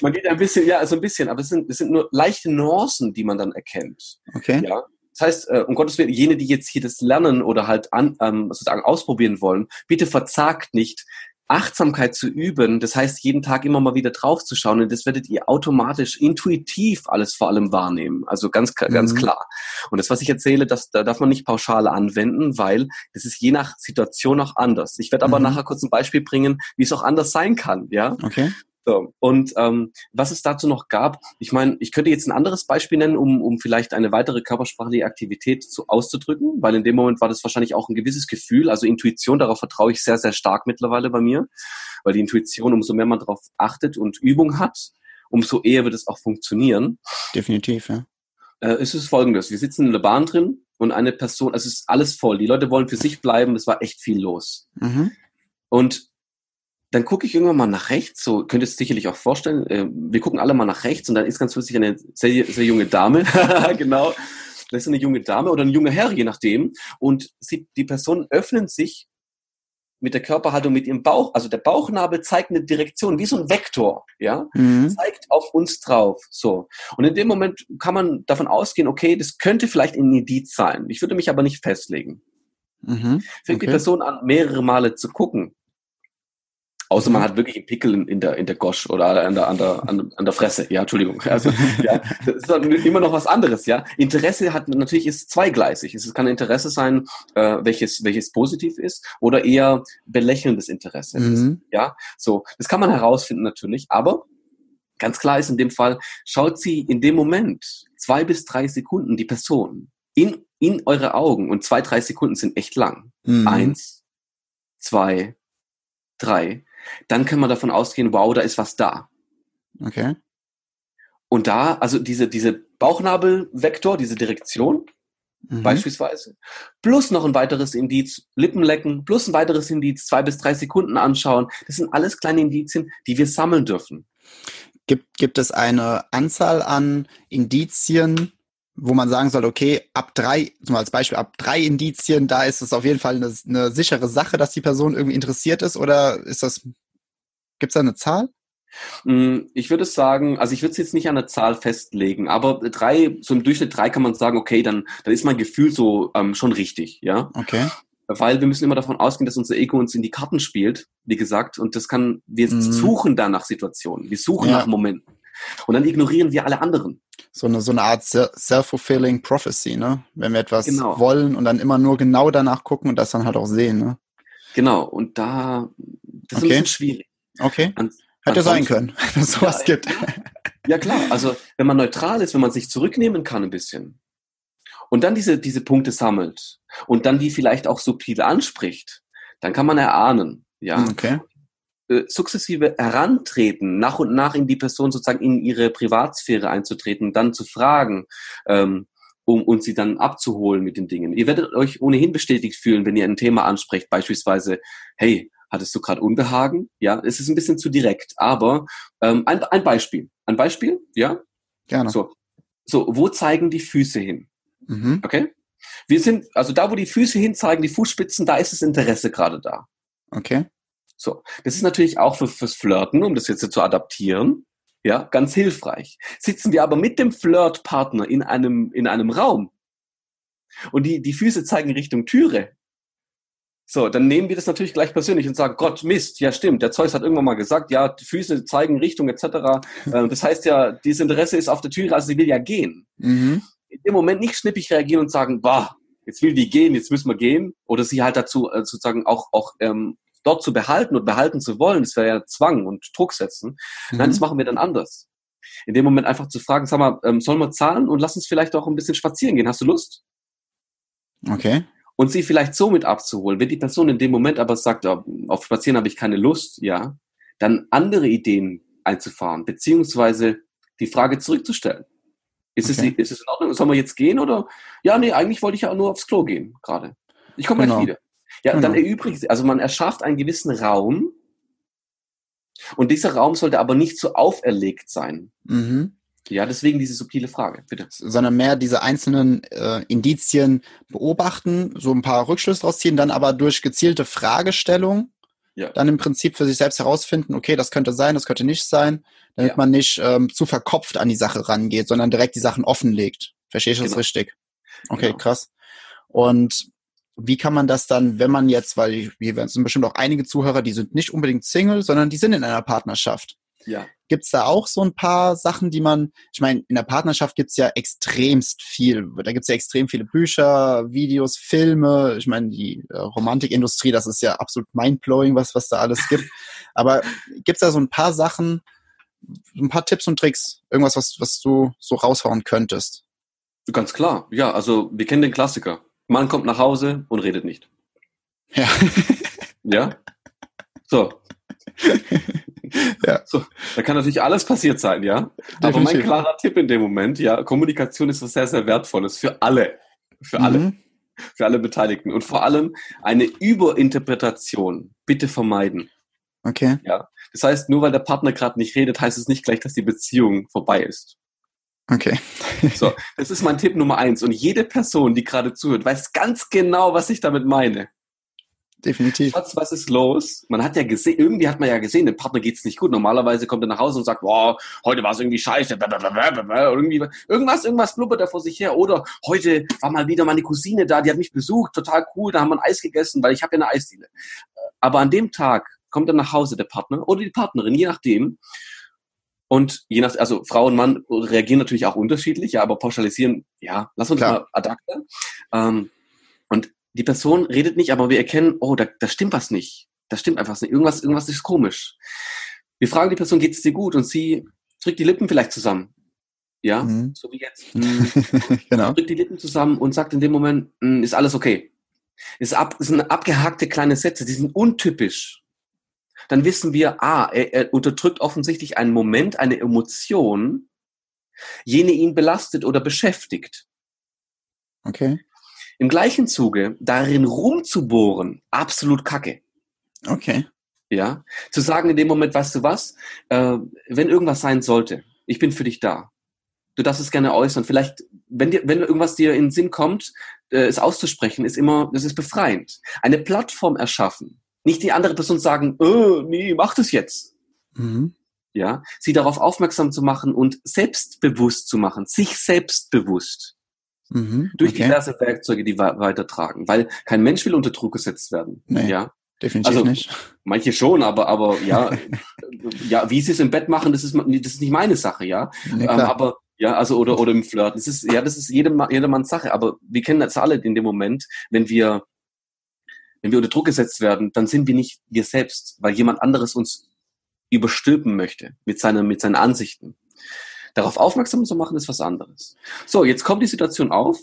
man geht ein bisschen, ja, so ein bisschen, aber es sind, es sind nur leichte Nuancen, die man dann erkennt. Okay. Ja. Das heißt, äh, um Gottes Willen, jene, die jetzt hier das lernen oder halt an, ähm, sozusagen ausprobieren wollen, bitte verzagt nicht, Achtsamkeit zu üben, das heißt, jeden Tag immer mal wieder drauf zu schauen und das werdet ihr automatisch intuitiv alles vor allem wahrnehmen. Also ganz, ganz mhm. klar. Und das, was ich erzähle, das, da darf man nicht pauschal anwenden, weil das ist je nach Situation auch anders. Ich werde aber mhm. nachher kurz ein Beispiel bringen, wie es auch anders sein kann, ja. Okay. So, und ähm, was es dazu noch gab, ich meine, ich könnte jetzt ein anderes Beispiel nennen, um, um vielleicht eine weitere körpersprachliche Aktivität zu, auszudrücken, weil in dem Moment war das wahrscheinlich auch ein gewisses Gefühl, also Intuition, darauf vertraue ich sehr, sehr stark mittlerweile bei mir, weil die Intuition, umso mehr man darauf achtet und Übung hat, umso eher wird es auch funktionieren. Definitiv, ja. Äh, es ist folgendes, wir sitzen in der Bahn drin und eine Person, also es ist alles voll, die Leute wollen für sich bleiben, es war echt viel los. Mhm Und dann gucke ich irgendwann mal nach rechts, so könnt ihr es sicherlich auch vorstellen. Äh, wir gucken alle mal nach rechts und dann ist ganz plötzlich eine sehr, sehr junge Dame, genau, das ist eine junge Dame oder ein junger Herr, je nachdem. Und sie, die Personen öffnen sich mit der Körperhaltung, mit ihrem Bauch, also der Bauchnabel zeigt eine Direktion, wie so ein Vektor, ja, mhm. zeigt auf uns drauf, so. Und in dem Moment kann man davon ausgehen, okay, das könnte vielleicht ein Indiz sein. Ich würde mich aber nicht festlegen. Mhm. Fängt okay. die Person an, mehrere Male zu gucken. Außer man hat wirklich einen Pickel in, in der, in der Gosch oder an der, an der, an, an der Fresse. Ja, Entschuldigung. Also, ja, das ist immer noch was anderes, ja. Interesse hat, natürlich ist zweigleisig. Es kann Interesse sein, äh, welches, welches positiv ist oder eher belächelndes Interesse. Mhm. Ja, so. Das kann man herausfinden natürlich, aber ganz klar ist in dem Fall, schaut sie in dem Moment zwei bis drei Sekunden die Person in, in eure Augen und zwei, drei Sekunden sind echt lang. Mhm. Eins, zwei, drei dann kann man davon ausgehen, wow, da ist was da. Okay. Und da, also diese, diese Bauchnabelvektor, diese Direktion, mhm. beispielsweise, plus noch ein weiteres Indiz, Lippen lecken, plus ein weiteres Indiz, zwei bis drei Sekunden anschauen, das sind alles kleine Indizien, die wir sammeln dürfen. Gibt, gibt es eine Anzahl an Indizien, wo man sagen soll, okay, ab drei, zum als Beispiel ab drei Indizien, da ist es auf jeden Fall eine, eine sichere Sache, dass die Person irgendwie interessiert ist oder ist das, gibt es da eine Zahl? Mm, ich würde sagen, also ich würde es jetzt nicht an der Zahl festlegen, aber drei, so im Durchschnitt drei kann man sagen, okay, dann, dann ist mein Gefühl so ähm, schon richtig, ja. Okay. Weil wir müssen immer davon ausgehen, dass unser Ego uns in die Karten spielt, wie gesagt, und das kann, wir mhm. suchen da nach Situationen, wir suchen ja. nach Momenten. Und dann ignorieren wir alle anderen. So eine, so eine Art self-fulfilling prophecy, ne? Wenn wir etwas genau. wollen und dann immer nur genau danach gucken und das dann halt auch sehen, ne? Genau, und da, das ist okay. ein bisschen schwierig. Okay. An, Hätte sein können, dass es sowas ja, gibt. Ja, klar. Also, wenn man neutral ist, wenn man sich zurücknehmen kann ein bisschen und dann diese, diese Punkte sammelt und dann die vielleicht auch subtil anspricht, dann kann man erahnen, ja. Okay. Äh, sukzessive herantreten, nach und nach in die Person sozusagen in ihre Privatsphäre einzutreten, dann zu fragen, ähm, um uns sie dann abzuholen mit den Dingen. Ihr werdet euch ohnehin bestätigt fühlen, wenn ihr ein Thema ansprecht, beispielsweise, hey, hattest du gerade Unbehagen? Ja, es ist ein bisschen zu direkt, aber ähm, ein, ein Beispiel. Ein Beispiel, ja? Gerne. So, so wo zeigen die Füße hin? Mhm. Okay? Wir sind, also da, wo die Füße hin zeigen, die Fußspitzen, da ist das Interesse gerade da. Okay. So, das ist natürlich auch für, fürs Flirten, um das jetzt zu adaptieren, ja, ganz hilfreich. Sitzen wir aber mit dem Flirtpartner in einem, in einem Raum und die, die Füße zeigen Richtung Türe, so, dann nehmen wir das natürlich gleich persönlich und sagen, Gott, Mist, ja stimmt, der Zeus hat irgendwann mal gesagt, ja, die Füße zeigen Richtung etc. Ähm, das heißt ja, dieses Interesse ist auf der Türe, also sie will ja gehen. Mhm. In dem Moment nicht schnippig reagieren und sagen, bah, jetzt will die gehen, jetzt müssen wir gehen. Oder sie halt dazu äh, sozusagen auch, auch ähm, dort zu behalten und behalten zu wollen, das wäre ja Zwang und Druck setzen. Mhm. Nein, das machen wir dann anders. In dem Moment einfach zu fragen, sag mal, ähm, sollen wir zahlen und lass uns vielleicht auch ein bisschen spazieren gehen. Hast du Lust? Okay. Und sie vielleicht so mit abzuholen. Wenn die Person in dem Moment aber sagt, oh, auf Spazieren habe ich keine Lust, ja, dann andere Ideen einzufahren, beziehungsweise die Frage zurückzustellen. Ist, okay. es, ist es in Ordnung? Sollen wir jetzt gehen oder? Ja, nee, eigentlich wollte ich ja nur aufs Klo gehen gerade. Ich komme genau. gleich wieder. Ja, genau. dann erübrigt, also man erschafft einen gewissen Raum und dieser Raum sollte aber nicht so auferlegt sein. Mhm. Ja, deswegen diese subtile Frage, bitte. Sondern mehr diese einzelnen äh, Indizien beobachten, so ein paar Rückschlüsse draus ziehen, dann aber durch gezielte Fragestellung ja. dann im Prinzip für sich selbst herausfinden, okay, das könnte sein, das könnte nicht sein, damit ja. man nicht ähm, zu verkopft an die Sache rangeht, sondern direkt die Sachen offenlegt. Verstehe ich das genau. richtig? Okay, genau. krass. Und wie kann man das dann, wenn man jetzt, weil wir sind bestimmt auch einige Zuhörer, die sind nicht unbedingt Single, sondern die sind in einer Partnerschaft. Ja. Gibt's da auch so ein paar Sachen, die man, ich meine, in der Partnerschaft gibt's ja extremst viel. Da gibt's ja extrem viele Bücher, Videos, Filme. Ich meine, die äh, Romantikindustrie, das ist ja absolut mindblowing, was, was da alles gibt. Aber gibt's da so ein paar Sachen, ein paar Tipps und Tricks, irgendwas, was, was du so raushauen könntest? Ganz klar, ja, also wir kennen den Klassiker. Man kommt nach Hause und redet nicht. Ja. ja? So. ja. So, da kann natürlich alles passiert sein, ja. Definitiv. Aber mein klarer Tipp in dem Moment, ja, Kommunikation ist was sehr, sehr Wertvolles für alle. Für alle. Mhm. für alle Beteiligten. Und vor allem eine Überinterpretation bitte vermeiden. Okay. Ja. Das heißt, nur weil der Partner gerade nicht redet, heißt es nicht gleich, dass die Beziehung vorbei ist. Okay. So, das ist mein Tipp Nummer eins. Und jede Person, die gerade zuhört, weiß ganz genau, was ich damit meine. Definitiv. Schatz, was ist los? Man hat ja gesehen, irgendwie hat man ja gesehen, dem Partner geht's nicht gut. Normalerweise kommt er nach Hause und sagt, boah, heute war es irgendwie scheiße. Irgendwie, irgendwas, irgendwas blubbert er vor sich her. Oder heute war mal wieder meine Cousine da, die hat mich besucht, total cool, da haben wir ein Eis gegessen, weil ich habe ja eine Eisdiele. Aber an dem Tag kommt er nach Hause, der Partner oder die Partnerin, je nachdem. Und je nach, also Frau und Mann reagieren natürlich auch unterschiedlich, ja, aber pauschalisieren, ja, lass uns Klar. mal adapten. Ähm, und die Person redet nicht, aber wir erkennen, oh, da, da stimmt was nicht. Da stimmt einfach was nicht. Irgendwas, irgendwas ist komisch. Wir fragen die Person, geht es dir gut? Und sie drückt die Lippen vielleicht zusammen. Ja, Mhm. so wie jetzt. Mhm. genau. drückt die Lippen zusammen und sagt in dem Moment, "Mm, ist alles okay. Ist ab, sind abgehackte kleine Sätze, die sind untypisch. Dann wissen wir, ah, er, er unterdrückt offensichtlich einen Moment, eine Emotion, jene ihn belastet oder beschäftigt. Okay. Im gleichen Zuge darin rumzubohren, absolut kacke. Okay. Ja, zu sagen in dem Moment, weißt du was, äh, wenn irgendwas sein sollte, ich bin für dich da. Du darfst es gerne äußern. Vielleicht, wenn dir, wenn irgendwas dir in den Sinn kommt, äh, es auszusprechen, ist immer, das ist befreiend. Eine Plattform erschaffen. Nicht die andere Person sagen, äh, nee, mach das jetzt. Mhm. Ja, sie darauf aufmerksam zu machen und selbstbewusst zu machen, sich selbstbewusst Mhm. durch okay. diverse Werkzeuge, die we weitertragen, weil kein Mensch will unter Druck gesetzt werden. Nee. Ja, Definitiv also- nicht. Manche schon, aber, aber ja, ja, wie sie es im Bett machen, das ist, das ist nicht meine Sache, ja. Nee, ähm, aber ja, also oder oder im Flirten. Das ist ja, das ist jedem, jedermanns Sache. Aber wir kennen das alle in dem Moment, wenn wir wenn wir unter Druck gesetzt werden, dann sind wir nicht wir selbst, weil jemand anderes uns überstülpen möchte mit seinen mit seinen Ansichten. Darauf aufmerksam zu machen ist was anderes. So, jetzt kommt die Situation auf.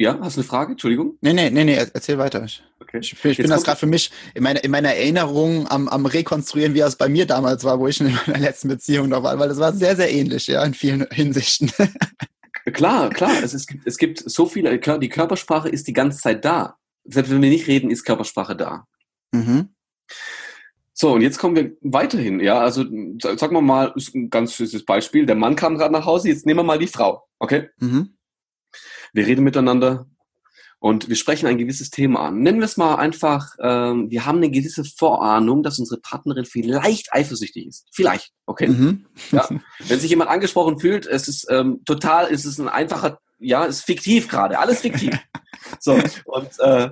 Ja, hast du eine Frage? Entschuldigung. nee, nee, nee, nee, erzähl weiter. Ich, Okay. ich, bin- ich bin das gerade für mich in meiner, in meiner Erinnerung am, am Rekonstruieren, wie es bei mir damals war, wo ich in meiner letzten Beziehung noch war, weil das war sehr, sehr ähnlich, ja, in vielen Hinsichten. Klar, klar. Es, es, gibt, es gibt so viele. Die Körpersprache ist die ganze Zeit da. Selbst wenn wir nicht reden, ist Körpersprache da. mhm. So, und jetzt kommen wir weiterhin. Ja, also sa- sagen wir mal, ist ein ganz süßes Beispiel. Der Mann kam gerade nach Hause, jetzt nehmen wir mal die Frau. Okay? Mhm. Wir reden miteinander und wir sprechen ein gewisses Thema an. Nennen wir es mal einfach, ähm, wir haben eine gewisse Vorahnung, dass unsere Partnerin vielleicht eifersüchtig ist. Vielleicht, okay? Mhm. Ja. Wenn sich jemand angesprochen fühlt, es ist ähm, total, es ist ein einfacher, ja, ist fiktiv gerade, alles fiktiv. so, und, äh,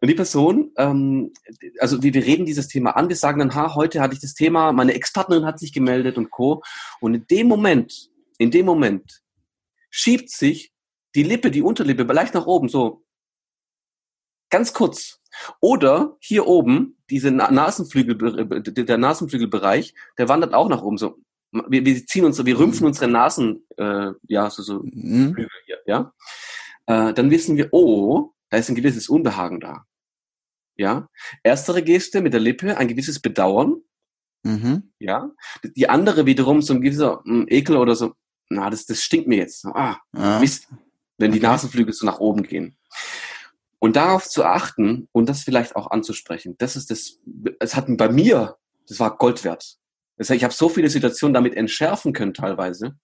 und die Person, ähm, also wir, wir reden dieses Thema an, wir sagen dann, ha, heute hatte ich das Thema, meine Ex-Partnerin hat sich gemeldet und Co. Und in dem Moment, in dem Moment schiebt sich die Lippe, die Unterlippe leicht nach oben, so ganz kurz. Oder hier oben, diese Na- Nasenflügel, der Nasenflügelbereich, der wandert auch nach oben, so wir, wir ziehen uns, wir rümpfen unsere Nasen, äh, ja, so, so Mhm. Flügel hier, ja, äh, dann wissen wir, oh, da ist ein gewisses Unbehagen da. Ja, erstere Geste mit der Lippe, ein gewisses Bedauern, Mhm. ja. Die andere wiederum so ein gewisser mm, Ekel oder so, na, das, das stinkt mir jetzt. Ah, Ja. Mist, wenn die Okay. Nasenflügel so nach oben gehen. Und darauf zu achten und das vielleicht auch anzusprechen, das ist das, es hat bei mir, das war Gold wert. Das heißt, ich habe so viele Situationen damit entschärfen können teilweise,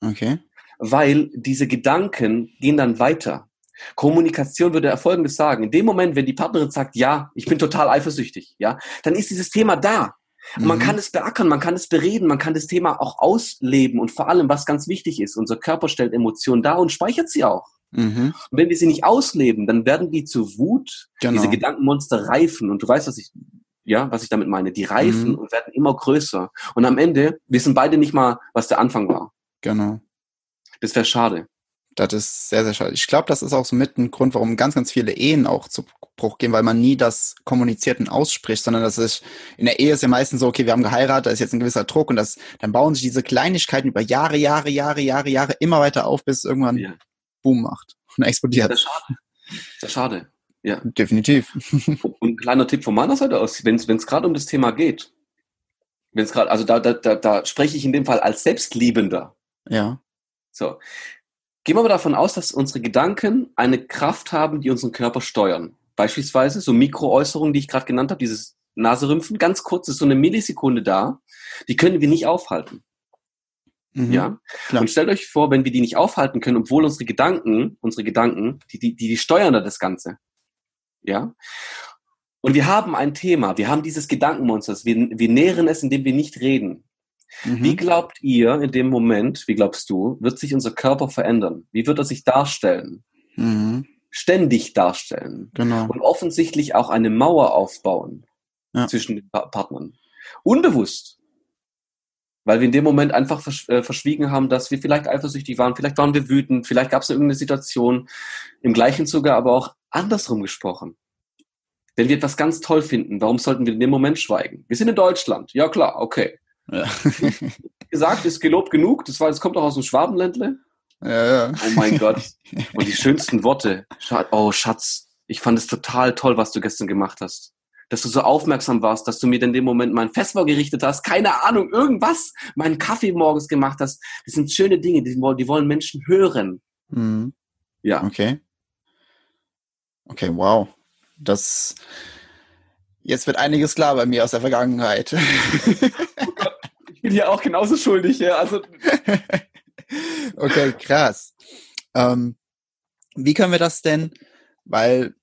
Okay. weil diese Gedanken gehen dann weiter. Kommunikation würde er Folgendes sagen. In dem Moment, wenn die Partnerin sagt, ja, ich bin total eifersüchtig, ja, dann ist dieses Thema da. Und man Mhm. kann es beackern, man kann es bereden, man kann das Thema auch ausleben und vor allem, was ganz wichtig ist, unser Körper stellt Emotionen dar und speichert sie auch. Mhm. Und wenn wir sie nicht ausleben, dann werden die zu Wut, Genau. diese Gedankenmonster reifen und du weißt, was ich, ja, was ich damit meine. Die reifen Mhm. und werden immer größer. Und am Ende wissen beide nicht mal, was der Anfang war. Genau. Das wäre schade. Das ist sehr, sehr schade. Ich glaube, das ist auch so mit ein Grund, warum ganz, ganz viele Ehen auch zu Bruch gehen, weil man nie das kommuniziert und ausspricht, sondern dass sich in der Ehe ist ja meistens so, okay, wir haben geheiratet, da ist jetzt ein gewisser Druck und das, dann bauen sich diese Kleinigkeiten über Jahre, Jahre, Jahre, Jahre, Jahre immer weiter auf, bis es irgendwann Ja. Boom macht und explodiert. Das ist schade. Das ist schade. Ja. Definitiv. Und ein kleiner Tipp von meiner Seite aus, wenn es gerade um das Thema geht, wenn es gerade, also da, da, da, da spreche ich in dem Fall als Selbstliebender. Ja. So. Gehen wir mal davon aus, dass unsere Gedanken eine Kraft haben, die unseren Körper steuern. Beispielsweise so Mikroäußerungen, die ich gerade genannt habe, dieses Naserümpfen, ganz kurz ist so eine Millisekunde da, die können wir nicht aufhalten. Mhm, ja. Klar. Und stellt euch vor, wenn wir die nicht aufhalten können, obwohl unsere Gedanken, unsere Gedanken, die, die, die, die steuern da das Ganze. Ja. Und wir haben ein Thema, wir haben dieses Gedankenmonsters, wir, wir nähren es, indem wir nicht reden. Mhm. Wie glaubt ihr in dem Moment, wie glaubst du, wird sich unser Körper verändern? Wie wird er sich darstellen? Mhm. Ständig darstellen. Genau. Und offensichtlich auch eine Mauer aufbauen ja. zwischen den Partnern. Unbewusst. Weil wir in dem Moment einfach versch äh, verschwiegen haben, dass wir vielleicht eifersüchtig waren, vielleicht waren wir wütend, vielleicht gab es irgendeine Situation, im gleichen Zuge aber auch andersrum gesprochen. Wenn wir etwas ganz toll finden, warum sollten wir in dem Moment schweigen? Wir sind in Deutschland. Ja klar, okay. Ja. gesagt, ist gelobt genug. Das war, das kommt auch aus dem Schwabenländle. Ja, ja. Oh mein Gott. Und die schönsten Worte. Oh Schatz, ich fand es total toll, was du gestern gemacht hast dass du so aufmerksam warst, dass du mir in dem Moment mein Fest vorgerichtet hast, keine Ahnung, irgendwas, meinen Kaffee morgens gemacht hast. Das sind schöne Dinge, die, die wollen Menschen hören. Mhm. Ja. Okay. Okay, wow. Das, jetzt wird einiges klar bei mir aus der Vergangenheit. oh Gott, ich bin hier auch genauso schuldig, ja. Also. okay, krass. Ähm, wie können wir das denn, weil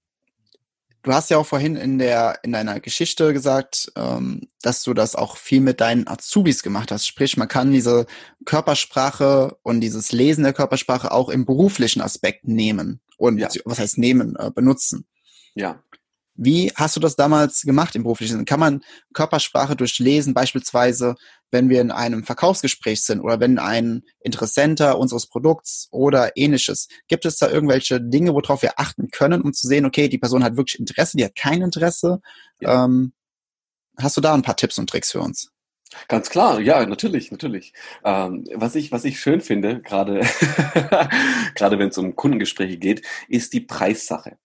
Du hast ja auch vorhin in der in deiner Geschichte gesagt, ähm, dass du das auch viel mit deinen Azubis gemacht hast. Sprich, man kann diese Körpersprache und dieses Lesen der Körpersprache auch im beruflichen Aspekt nehmen und ja. was heißt nehmen äh, benutzen. Ja. Wie hast du das damals gemacht im beruflichen? Kann man Körpersprache durchlesen, beispielsweise, wenn wir in einem Verkaufsgespräch sind oder wenn ein Interessenter unseres Produkts oder ähnliches? Gibt es da irgendwelche Dinge, worauf wir achten können, um zu sehen, okay, die Person hat wirklich Interesse, die hat kein Interesse? Ja. Ähm, hast du da ein paar Tipps und Tricks für uns? Ganz klar, ja, natürlich, natürlich. Ähm, was ich, was ich schön finde, gerade, gerade wenn es um Kundengespräche geht, ist die Preissache.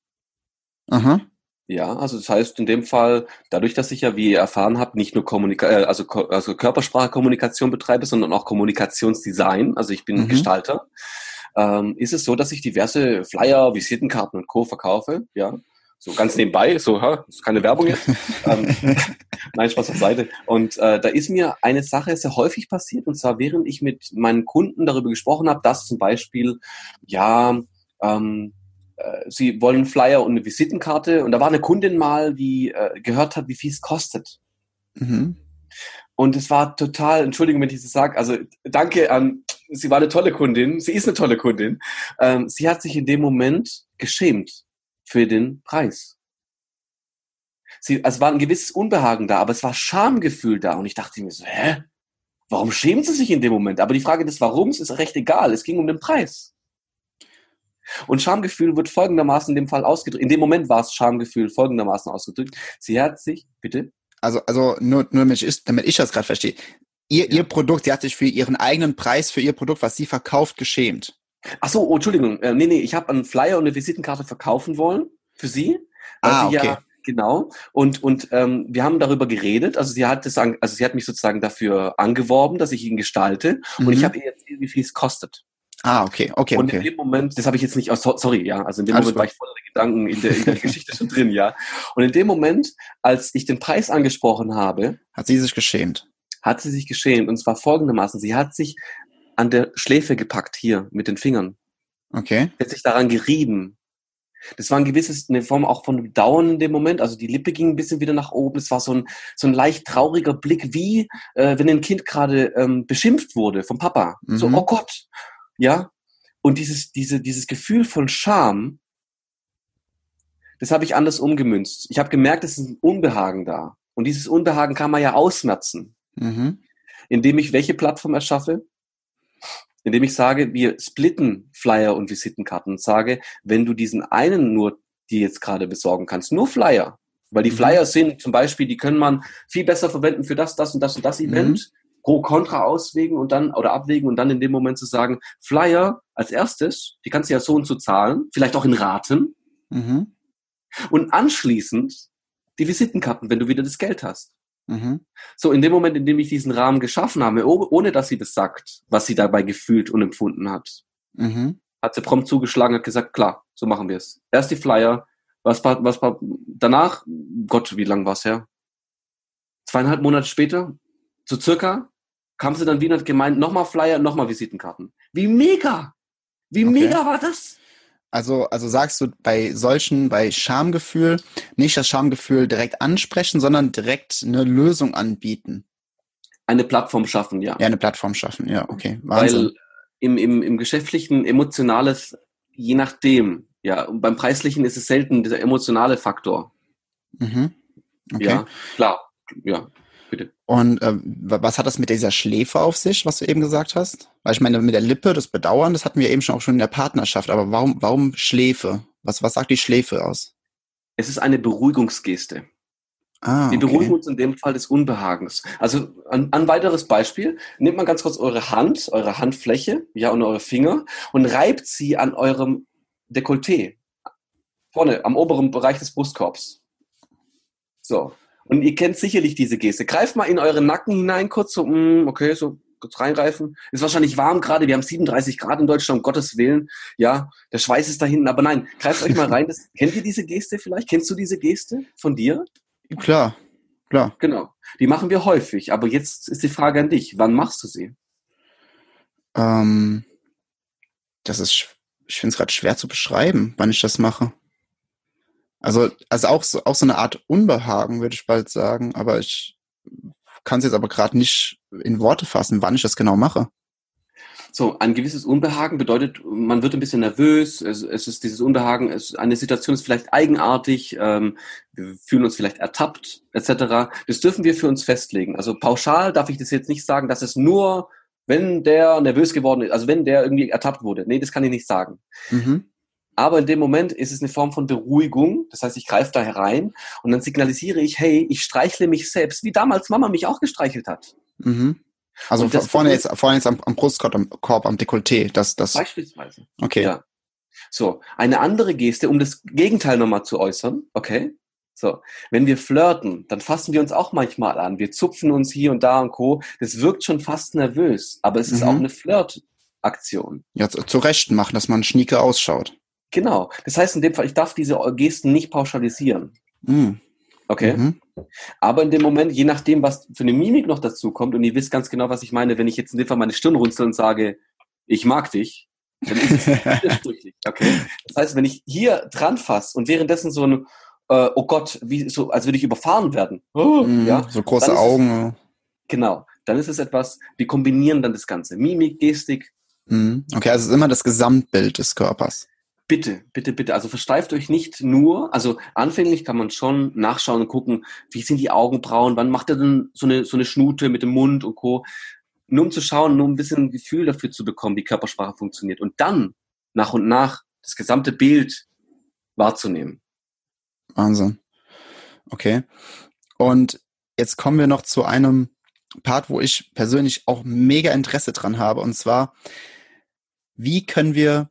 Aha. Ja, also das heißt in dem Fall, dadurch, dass ich ja, wie ihr erfahren habt, nicht nur Kommunika äh, also, also Körpersprache-Kommunikation betreibe, sondern auch Kommunikationsdesign, also ich bin mhm. Gestalter, ähm, ist es so, dass ich diverse Flyer, Visitenkarten und Co. verkaufe, ja. So ganz nebenbei, so, ha, ist keine Werbung jetzt. ähm, nein, Spaß auf Seite. Und äh, da ist mir eine Sache sehr häufig passiert, und zwar während ich mit meinen Kunden darüber gesprochen habe, dass zum Beispiel, ja, ähm, äh, sie wollen Flyer und eine Visitenkarte. Und da war eine Kundin mal, die äh, gehört hat, wie viel es kostet. Mhm. Und es war total, Entschuldigung, wenn ich das sage, also danke an, sie war eine tolle Kundin, sie ist eine tolle Kundin. Ähm, sie hat sich in dem Moment geschämt für den Preis. Sie, also war ein gewisses Unbehagen da, aber es war Schamgefühl da. Und ich dachte mir so, hä? Warum schämt sie sich in dem Moment? Aber die Frage des Warums ist recht egal. Es ging um den Preis. Und Schamgefühl wird folgendermaßen in dem Fall ausgedrückt. In dem Moment war es Schamgefühl folgendermaßen ausgedrückt. Sie hat sich, bitte? Also, also nur, nur damit ich, damit ich das gerade verstehe. Ihr, ja. ihr Produkt, sie hat sich für ihren eigenen Preis für ihr Produkt, was sie verkauft, geschämt. Ach so, oh, Entschuldigung. Äh, nee, nee, ich habe einen Flyer und eine Visitenkarte verkaufen wollen für sie. Ah, okay. Ja, genau. Und, und ähm, wir haben darüber geredet. Also sie hat das, also sie hat mich sozusagen dafür angeworben, dass ich ihn gestalte. Mhm. Und ich mhm. habe ihr erzählt, wie viel es kostet. Ah, okay, okay. Und okay. in dem Moment, das habe ich jetzt nicht, oh, sorry, ja, also in dem Alles Moment war ich voller Gedanken in der, in der Geschichte schon drin, ja. Und in dem Moment, als ich den Preis angesprochen habe, hat sie sich geschämt. Hat sie sich geschämt und zwar folgendermaßen: Sie hat sich an der Schläfe gepackt hier mit den Fingern. Okay. Sie hat sich daran gerieben. Das war ein gewisses, eine Form auch von Dauern in dem Moment. Also die Lippe ging ein bisschen wieder nach oben. Es war so ein, so ein leicht trauriger Blick, wie äh, wenn ein Kind gerade ähm, beschimpft wurde vom Papa. Mhm. So, oh Gott, ja. Und dieses, diese, dieses Gefühl von Scham, das habe ich anders umgemünzt. Ich habe gemerkt, es ist ein Unbehagen da. Und dieses Unbehagen kann man ja ausmerzen, mhm. indem ich welche Plattform erschaffe? Indem ich sage, wir splitten Flyer und Visitenkarten und sage, wenn du diesen einen nur die jetzt gerade besorgen kannst, nur Flyer, weil die mhm. Flyer sind zum Beispiel, die können man viel besser verwenden für das, das und das und das Event. Mhm. Pro Contra auswägen und dann oder abwägen und dann in dem Moment zu sagen, Flyer als erstes, die kannst du ja so und so zahlen, vielleicht auch in Raten. Mhm. Und anschließend die Visitenkarten, wenn du wieder das Geld hast. Mhm. So, in dem Moment, in dem ich diesen Rahmen geschaffen habe, ohne dass sie das sagt, was sie dabei gefühlt und empfunden hat, mhm. hat sie prompt zugeschlagen, hat gesagt, klar, so machen wir es. Erst die Flyer, was war, was war danach? Gott, wie lang war es her? Zweieinhalb Monate später, so circa, kam sie dann wieder und hat gemeint, nochmal Flyer, nochmal Visitenkarten. Wie mega! Wie okay. mega war das? Also, also sagst du bei solchen, bei Schamgefühl, nicht das Schamgefühl direkt ansprechen, sondern direkt eine Lösung anbieten. Eine Plattform schaffen, ja. Ja, eine Plattform schaffen, ja, okay. Wahnsinn. Weil im, im, im geschäftlichen emotionales, je nachdem, ja, und beim preislichen ist es selten dieser emotionale Faktor. Mhm. Okay. Ja, klar, ja, bitte. Und äh, was hat das mit dieser Schläfe auf sich, was du eben gesagt hast? Weil ich meine, mit der Lippe, das Bedauern, das hatten wir eben schon auch schon in der Partnerschaft. Aber warum, warum Schläfe? Was, was sagt die Schläfe aus? Es ist eine Beruhigungsgeste. Ah, okay. Wir beruhigen uns in dem Fall des Unbehagens. Also ein, ein weiteres Beispiel. Nehmt mal ganz kurz eure Hand, eure Handfläche, ja, und eure Finger und reibt sie an eurem Dekolleté. Vorne, am oberen Bereich des Brustkorbs. So. Und ihr kennt sicherlich diese Geste. Greift mal in euren Nacken hinein, kurz so, mm, okay, so kurz reingreifen. Ist wahrscheinlich warm gerade. Wir haben 37 Grad in Deutschland, um Gottes Willen. Ja, der Schweiß ist da hinten. Aber nein, greift euch mal rein. Das, kennt ihr diese Geste vielleicht? Kennst du diese Geste von dir? Klar, klar. Genau. Die machen wir häufig. Aber jetzt ist die Frage an dich. Wann machst du sie? Ähm, das ist, ich finde es gerade schwer zu beschreiben, wann ich das mache. Also, also auch so, auch so eine Art Unbehagen, würde ich bald sagen, aber ich kann es jetzt aber gerade nicht in Worte fassen, wann ich das genau mache. So, ein gewisses Unbehagen bedeutet, man wird ein bisschen nervös, es, es ist dieses Unbehagen, es, eine Situation ist vielleicht eigenartig, ähm, wir fühlen uns vielleicht ertappt, etc. Das dürfen wir für uns festlegen. Also pauschal darf ich das jetzt nicht sagen, dass es nur, wenn der nervös geworden ist, also wenn der irgendwie ertappt wurde. Nee, das kann ich nicht sagen. Mhm. Aber in dem Moment ist es eine Form von Beruhigung. Das heißt, ich greife da herein und dann signalisiere ich, hey, ich streichle mich selbst, wie damals Mama mich auch gestreichelt hat. Mhm. Also vorne jetzt, vorne jetzt am, am Brustkorb, am, Korb, am Dekolleté, das, das. Beispielsweise. Okay. Ja. So. Eine andere Geste, um das Gegenteil nochmal zu äußern, okay? So. Wenn wir flirten, dann fassen wir uns auch manchmal an. Wir zupfen uns hier und da und Co. Das wirkt schon fast nervös, aber es ist mhm. auch eine Flirtaktion. Ja, zu, zu Recht machen, dass man schnieke ausschaut. Genau. Das heißt in dem Fall, ich darf diese Gesten nicht pauschalisieren. Mhm. Okay. Mhm. Aber in dem Moment, je nachdem, was für eine Mimik noch dazu kommt, und ihr wisst ganz genau, was ich meine, wenn ich jetzt in dem Fall meine Stirn runzel und sage, ich mag dich, dann ist es widersprüchlich. Okay. Das heißt, wenn ich hier dran fasse und währenddessen so ein, äh, oh Gott, wie so, als würde ich überfahren werden. Oh, mhm. ja, so große Augen. Es, genau. Dann ist es etwas, wir kombinieren dann das Ganze. Mimik, Gestik. Mhm. Okay, also es ist immer das Gesamtbild des Körpers. Bitte, bitte, bitte. Also versteift euch nicht nur, also anfänglich kann man schon nachschauen und gucken, wie sind die Augenbrauen, wann macht er denn so eine, so eine Schnute mit dem Mund und Co. Nur um zu schauen, nur ein bisschen ein Gefühl dafür zu bekommen, wie Körpersprache funktioniert. Und dann nach und nach das gesamte Bild wahrzunehmen. Wahnsinn. Okay. Und jetzt kommen wir noch zu einem Part, wo ich persönlich auch mega Interesse dran habe. Und zwar, wie können wir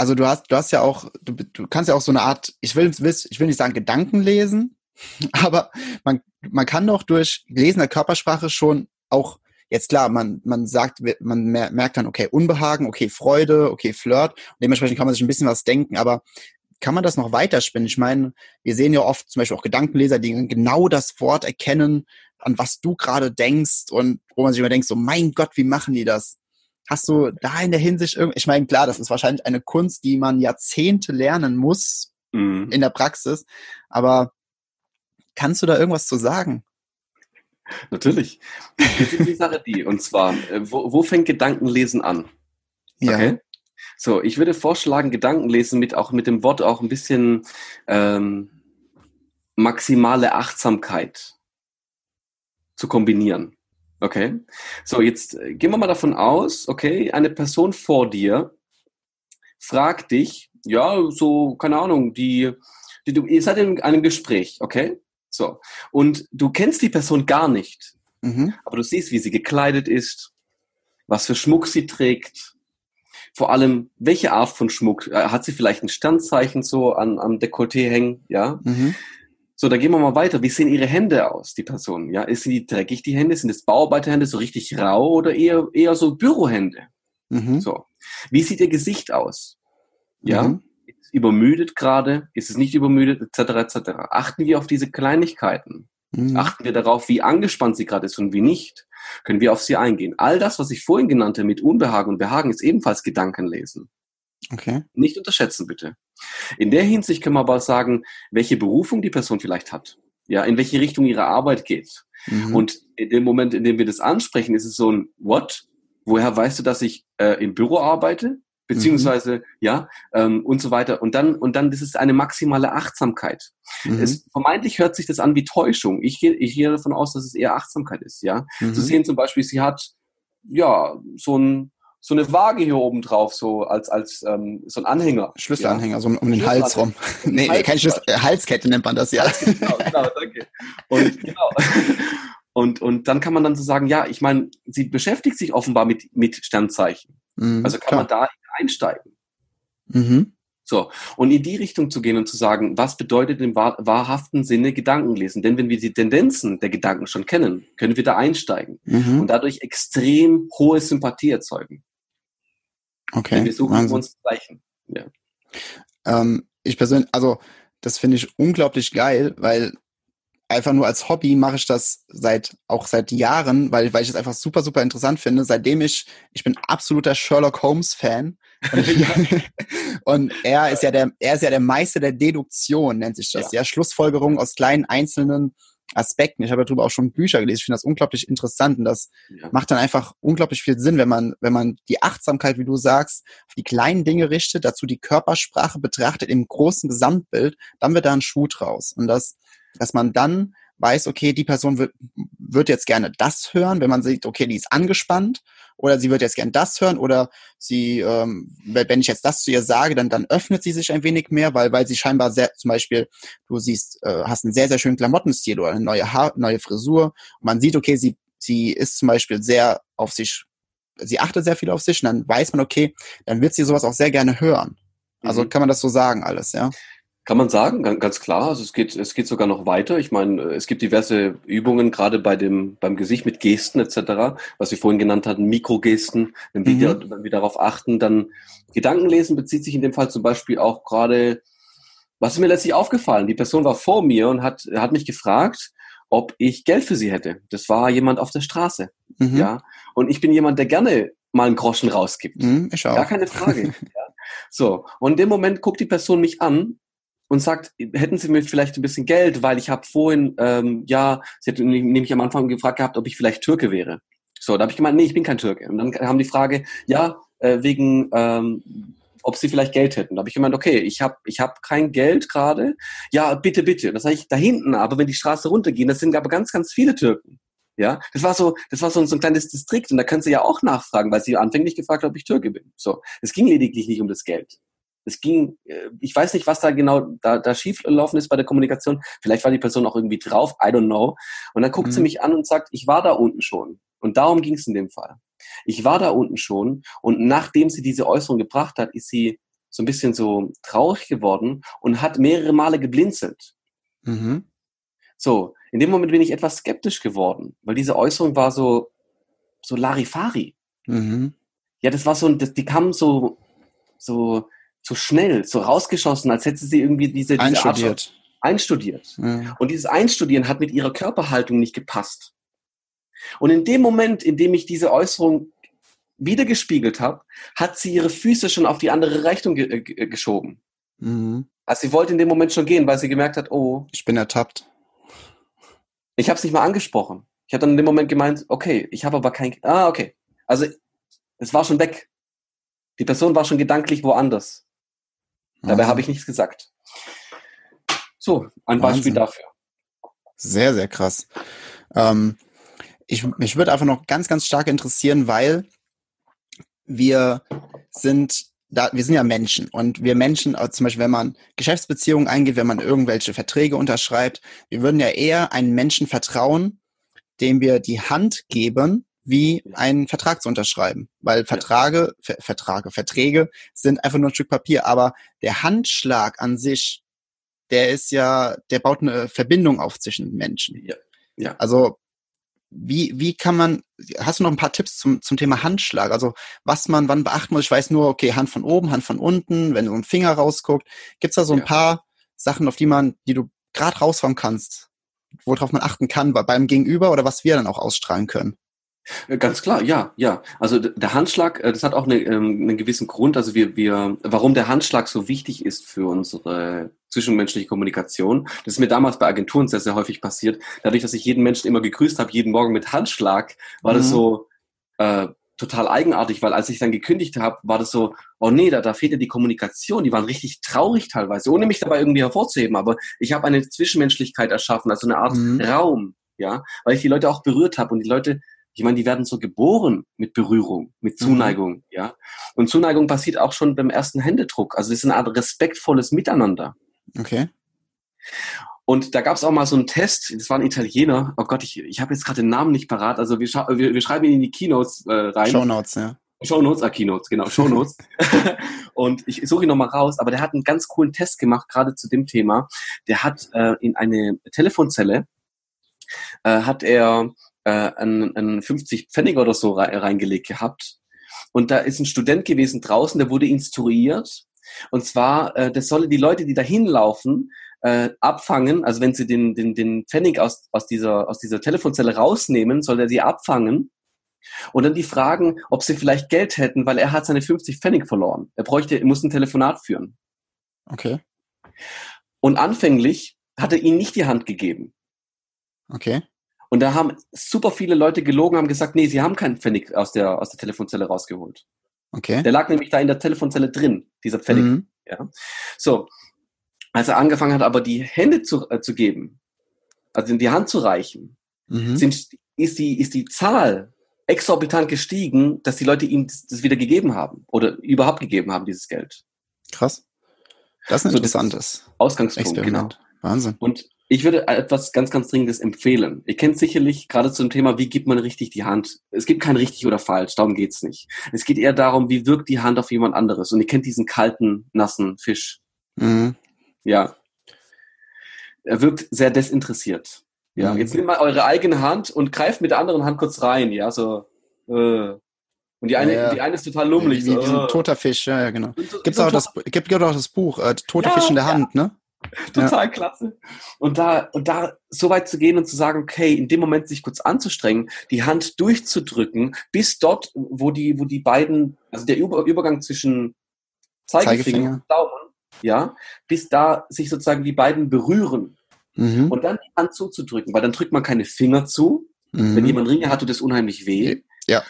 also du hast, du hast ja auch, du, du kannst ja auch so eine Art, ich will, ich will nicht sagen Gedanken lesen, aber man, man kann doch durch Lesen der Körpersprache schon auch, jetzt klar, man, man sagt, man merkt dann, okay, Unbehagen, okay, Freude, okay, Flirt, und dementsprechend kann man sich ein bisschen was denken, aber kann man das noch weiterspinnen? Ich meine, wir sehen ja oft zum Beispiel auch Gedankenleser, die genau das Wort erkennen, an was du gerade denkst und wo man sich immer denkt, so mein Gott, wie machen die das? Hast du da in der Hinsicht irgendwie, ich meine, klar, das ist wahrscheinlich eine Kunst, die man Jahrzehnte lernen muss mhm. in der Praxis, aber kannst du da irgendwas zu sagen? Natürlich. Jetzt ist die Sache die, und zwar, äh, wo, wo fängt Gedankenlesen an? Okay. Ja. So, ich würde vorschlagen, Gedankenlesen mit auch mit dem Wort auch ein bisschen ähm, maximale Achtsamkeit zu kombinieren. Okay. So, jetzt äh, gehen wir mal davon aus, okay, eine Person vor dir fragt dich, ja, so, keine Ahnung, die, die du, ihr seid in einem Gespräch, okay? So. Und du kennst die Person gar nicht. Mhm. Aber du siehst, wie sie gekleidet ist, was für Schmuck sie trägt. Vor allem, welche Art von Schmuck? Äh, hat sie vielleicht ein Sternzeichen so an, am Dekolleté hängen, ja? Mhm. So, da gehen wir mal weiter. Wie sehen Ihre Hände aus, die Person? Ja, ist sie dreckig, die Hände? Sind es Bauarbeiterhände, so richtig rau oder eher, eher so Bürohände? Mhm. So. Wie sieht Ihr Gesicht aus? Ja, mhm. ist es übermüdet gerade? Ist es nicht übermüdet? Etc. etc. Achten wir auf diese Kleinigkeiten. Mhm. Achten wir darauf, wie angespannt sie gerade ist und wie nicht. Können wir auf sie eingehen. All das, was ich vorhin genannt habe mit Unbehagen und Behagen, ist ebenfalls Gedankenlesen. Okay. Nicht unterschätzen, bitte. In der Hinsicht können wir aber sagen, welche Berufung die Person vielleicht hat. Ja, in welche Richtung ihre Arbeit geht. Mhm. Und in dem Moment, in dem wir das ansprechen, ist es so ein What? Woher weißt du, dass ich äh, im Büro arbeite? Beziehungsweise, mhm. ja, ähm, und so weiter. Und dann, und dann, das ist eine maximale Achtsamkeit. Mhm. Es, vermeintlich hört sich das an wie Täuschung. Ich gehe, ich gehe davon aus, dass es eher Achtsamkeit ist, ja. Mhm. Zu sehen zum Beispiel, sie hat, ja, so ein, so eine Waage hier oben drauf, so als, als ähm, so ein Anhänger. Schlüsselanhänger, ja. so um, um den Hals rum. nee, nee, keine Schlüssel, äh, Halskette nennt man das ja. genau, genau, danke. Und genau. Und, und dann kann man dann so sagen, ja, ich meine, sie beschäftigt sich offenbar mit, mit Sternzeichen. Mhm, also kann klar. man da einsteigen. Mhm. So, und in die Richtung zu gehen und zu sagen, was bedeutet im wahr, wahrhaften Sinne Gedanken lesen? Denn wenn wir die Tendenzen der Gedanken schon kennen, können wir da einsteigen mhm. und dadurch extrem hohe Sympathie erzeugen. Okay. Wir suchen Wahnsinn. uns Zeichen. Ja. Ähm, ich persönlich, also das finde ich unglaublich geil, weil einfach nur als Hobby mache ich das seit auch seit Jahren, weil, weil ich es einfach super, super interessant finde. Seitdem ich, ich bin absoluter Sherlock Holmes Fan. Und, und er ist ja der, er ist ja der Meister der Deduktion, nennt sich das. Ja, ja Schlussfolgerung aus kleinen einzelnen Aspekten. Ich habe darüber auch schon Bücher gelesen. Ich finde das unglaublich interessant und das ja. macht dann einfach unglaublich viel Sinn, wenn man, wenn man die Achtsamkeit, wie du sagst, auf die kleinen Dinge richtet, dazu die Körpersprache betrachtet im großen Gesamtbild, dann wird da ein Schuh draus. Und das, dass man dann weiß, okay, die Person wird, wird jetzt gerne das hören, wenn man sieht, okay, die ist angespannt oder sie wird jetzt gerne das hören oder sie, ähm, wenn ich jetzt das zu ihr sage, dann, dann öffnet sie sich ein wenig mehr, weil, weil sie scheinbar sehr, zum Beispiel, du siehst, äh, hast einen sehr, sehr schönen Klamottenstil oder eine neue Haar, neue Frisur und man sieht, okay, sie, sie ist zum Beispiel sehr auf sich, sie achtet sehr viel auf sich und dann weiß man, okay, dann wird sie sowas auch sehr gerne hören. Also mhm. kann man das so sagen alles, ja? Kann man sagen, ganz klar. Also es geht, es geht sogar noch weiter. Ich meine, es gibt diverse Übungen, gerade bei dem, beim Gesicht mit Gesten etc., was wir vorhin genannt hatten, Mikrogesten. Wenn wir, mhm. wenn wir darauf achten, dann Gedankenlesen bezieht sich in dem Fall zum Beispiel auch gerade, was ist mir letztlich aufgefallen? Die Person war vor mir und hat, hat mich gefragt, ob ich Geld für sie hätte. Das war jemand auf der Straße. Mhm. Ja. Und ich bin jemand, der gerne mal einen Groschen rausgibt. Mhm, ich auch. Gar keine Frage. ja. So. Und in dem Moment guckt die Person mich an und sagt, hätten Sie mir vielleicht ein bisschen Geld, weil ich habe vorhin, ähm, ja, sie hat nämlich am Anfang gefragt gehabt, ob ich vielleicht Türke wäre. So, da habe ich gemeint, nee, ich bin kein Türke. Und dann haben die Frage, ja, äh, wegen, ähm, ob sie vielleicht Geld hätten. Da habe ich gemeint, okay, ich habe ich hab kein Geld gerade. Ja, bitte, bitte. Das sage ich da hinten, aber wenn die Straße runtergehen, das sind aber ganz, ganz viele Türken. Ja, das war so, das war so, so ein kleines Distrikt und da kannst du ja auch nachfragen, weil sie anfänglich gefragt hat, ob ich Türke bin. So, es ging lediglich nicht um das Geld es ging, äh, ich weiß nicht, was da genau da, da schiefgelaufen ist bei der Kommunikation. Vielleicht war die Person auch irgendwie drauf, I don't know. Und dann guckt mhm. sie mich an und sagt, ich war da unten schon. Und darum ging es in dem Fall. Ich war da unten schon und nachdem sie diese Äußerung gebracht hat, ist sie so ein bisschen so traurig geworden und hat mehrere Male geblinzelt. Mhm. So, in dem Moment bin ich etwas skeptisch geworden, weil diese Äußerung war so, so Larifari. Mhm. Ja, das war so, das, die kam so, so, so schnell, so rausgeschossen, als hätte sie irgendwie diese, diese einstudiert. Art einstudiert. Ja. Und dieses Einstudieren hat mit ihrer Körperhaltung nicht gepasst. Und in dem Moment, in dem ich diese Äußerung wiedergespiegelt habe, hat sie ihre Füße schon auf die andere Richtung ge äh, ge geschoben. Mhm. Also sie wollte in dem Moment schon gehen, weil sie gemerkt hat, oh. Ich bin ertappt. Ich habe es nicht mal angesprochen. Ich habe dann in dem Moment gemeint, okay, ich habe aber kein. Ah, okay. Also es war schon weg. Die Person war schon gedanklich woanders. Dabei habe ich nichts gesagt. So, ein Beispiel Wahnsinn. dafür. Sehr, sehr krass. Ähm, ich, mich würde einfach noch ganz, ganz stark interessieren, weil wir sind da, wir sind ja Menschen und wir Menschen, also zum Beispiel, wenn man Geschäftsbeziehungen eingeht, wenn man irgendwelche Verträge unterschreibt, wir würden ja eher einen Menschen vertrauen, dem wir die Hand geben, wie einen Vertrag zu unterschreiben. Weil Vertrage, Ver Vertrage, Verträge sind einfach nur ein Stück Papier. Aber der Handschlag an sich, der ist ja, der baut eine Verbindung auf zwischen Menschen. Ja. ja. Also wie, wie kann man, hast du noch ein paar Tipps zum, zum Thema Handschlag? Also was man wann beachten muss? Ich weiß nur, okay, Hand von oben, Hand von unten, wenn so ein Finger rausguckt. Gibt's da so ein ja. paar Sachen, auf die man, die du gerade raushauen kannst, worauf man achten kann beim Gegenüber oder was wir dann auch ausstrahlen können? Äh, ganz klar, ja, ja. Also der Handschlag, äh, das hat auch eine, ähm, einen gewissen Grund. Also wir, wir, warum der Handschlag so wichtig ist für unsere zwischenmenschliche Kommunikation. Das ist mir damals bei Agenturen sehr, sehr häufig passiert. Dadurch, dass ich jeden Menschen immer gegrüßt habe, jeden Morgen mit Handschlag, war mhm. das so äh, total eigenartig, weil als ich dann gekündigt habe, war das so, oh nee, da, da fehlt ja die Kommunikation. Die waren richtig traurig teilweise, ohne mich dabei irgendwie hervorzuheben. Aber ich habe eine Zwischenmenschlichkeit erschaffen, also eine Art mhm. Raum, ja, weil ich die Leute auch berührt habe und die Leute ich meine, die werden so geboren mit Berührung, mit mhm. Zuneigung, mhm. ja. Und Zuneigung passiert auch schon beim ersten Händedruck. Also es ist eine Art respektvolles Miteinander. Okay. Und da gab es auch mal so einen Test, das war ein Italiener, oh Gott, ich, ich habe jetzt gerade den Namen nicht parat, also wir, wir, wir schreiben ihn in die Keynotes äh, rein. Shownotes, ja. Shownotes, ah, Keynotes, genau, Shownotes. und ich suche ihn nochmal raus, aber der hat einen ganz coolen Test gemacht, gerade zu dem Thema. Der hat äh, in eine Telefonzelle, äh, hat er äh, einen, einen 50 Pfennig oder so reingelegt gehabt. Und da ist ein Student gewesen draußen, der wurde instruiert. Und zwar, äh, das solle die Leute, die da hinlaufen, äh, abfangen. Also wenn sie den, den, den Pfennig aus, aus, dieser, aus dieser Telefonzelle rausnehmen, soll er sie abfangen. Und dann die fragen, ob sie vielleicht Geld hätten, weil er hat seine 50 Pfennig verloren. Er bräuchte, er muss ein Telefonat führen. Okay. Und anfänglich hat er ihnen nicht die Hand gegeben. Okay. Und da haben super viele Leute gelogen, haben gesagt, nee, sie haben keinen Pfennig aus der, aus der Telefonzelle rausgeholt. Okay. Der lag nämlich da in der Telefonzelle drin, dieser Pfennig. Mhm. Ja. So. Als er angefangen hat, aber die Hände zu, äh, zu geben, also in die Hand zu reichen, mhm. sind, ist, die, ist die Zahl exorbitant gestiegen, dass die Leute ihm das, das, wieder gegeben haben oder überhaupt gegeben haben, dieses Geld. Krass. Das ist ein so, interessantes Ausgangspunkt, genau. Experiment. genau. Wahnsinn. Und ich würde etwas ganz, ganz Dringendes empfehlen. Ihr kennt sicherlich gerade zum Thema, wie gibt man richtig die Hand. Es gibt kein richtig oder falsch, darum geht's nicht. Es geht eher darum, wie wirkt die Hand auf jemand anderes. Und ihr kennt diesen kalten, nassen Fisch. Mhm. Ja. Er wirkt sehr desinteressiert. Ja, mhm. jetzt nehmt mal eure eigene Hand und greift mit der anderen Hand kurz rein, ja, so. Äh. Und die eine, ja, die eine ist total lummelig. Wie, wie, so, ein äh. toter Fisch, ja, ja genau. Gibt's auch das, gibt auch das Buch, äh, Toter ja, Fisch in der Hand, ne? Total ja. klasse. Und da, und da so weit zu gehen und zu sagen, okay, in dem Moment sich kurz anzustrengen, die Hand durchzudrücken, bis dort, wo die, wo die beiden, also der Über Übergang zwischen Zeigefinger, Zeigefinger. und Daumen, ja, bis da sich sozusagen die beiden berühren. Mhm. Und dann die Hand zuzudrücken, weil dann drückt man keine Finger zu. Mhm. Wenn jemand Ringe hat, tut es unheimlich weh. Ja.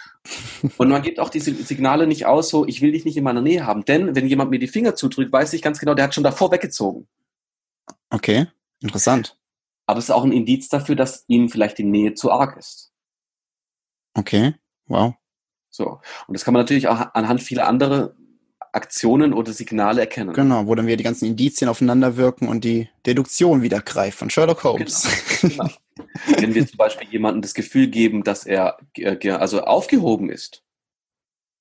Und man gibt auch diese Signale nicht aus, so, ich will dich nicht in meiner Nähe haben. Denn wenn jemand mir die Finger zudrückt, weiß ich ganz genau, der hat schon davor weggezogen. Okay, interessant. Aber es ist auch ein Indiz dafür, dass ihnen vielleicht die Nähe zu arg ist. Okay, wow. So. Und das kann man natürlich auch anhand vieler anderer Aktionen oder Signale erkennen. Genau, wo dann wieder die ganzen Indizien aufeinander wirken und die Deduktion wieder greift von Sherlock Holmes. Genau. genau. Wenn wir zum Beispiel jemandem das Gefühl geben, dass er also aufgehoben ist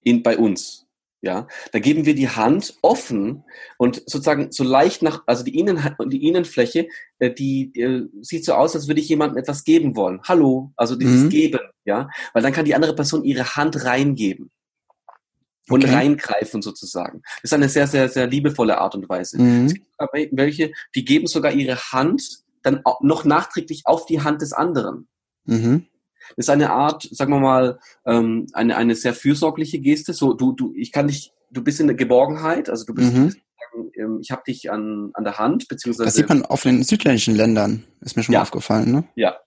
in, bei uns, ja, da geben wir die Hand offen und sozusagen so leicht nach, also die, Innen, die Innenfläche, äh, die, die äh, sieht so aus, als würde ich jemandem etwas geben wollen. Hallo, also dieses mhm. Geben, ja, weil dann kann die andere Person ihre Hand reingeben und okay. reingreifen sozusagen. Das ist eine sehr, sehr, sehr liebevolle Art und Weise. Mhm. Es gibt welche, die geben sogar ihre Hand dann noch nachträglich auf die Hand des anderen. Mhm ist eine Art, sagen wir mal, ähm, eine, eine sehr fürsorgliche Geste. So, du, du, ich kann dich, du bist in der Geborgenheit, also du bist, mhm. ähm, ich habe dich an, an der Hand, beziehungsweise. Das sieht man auf den südländischen Ländern, ist mir schon ja. mal aufgefallen, ne? Ja.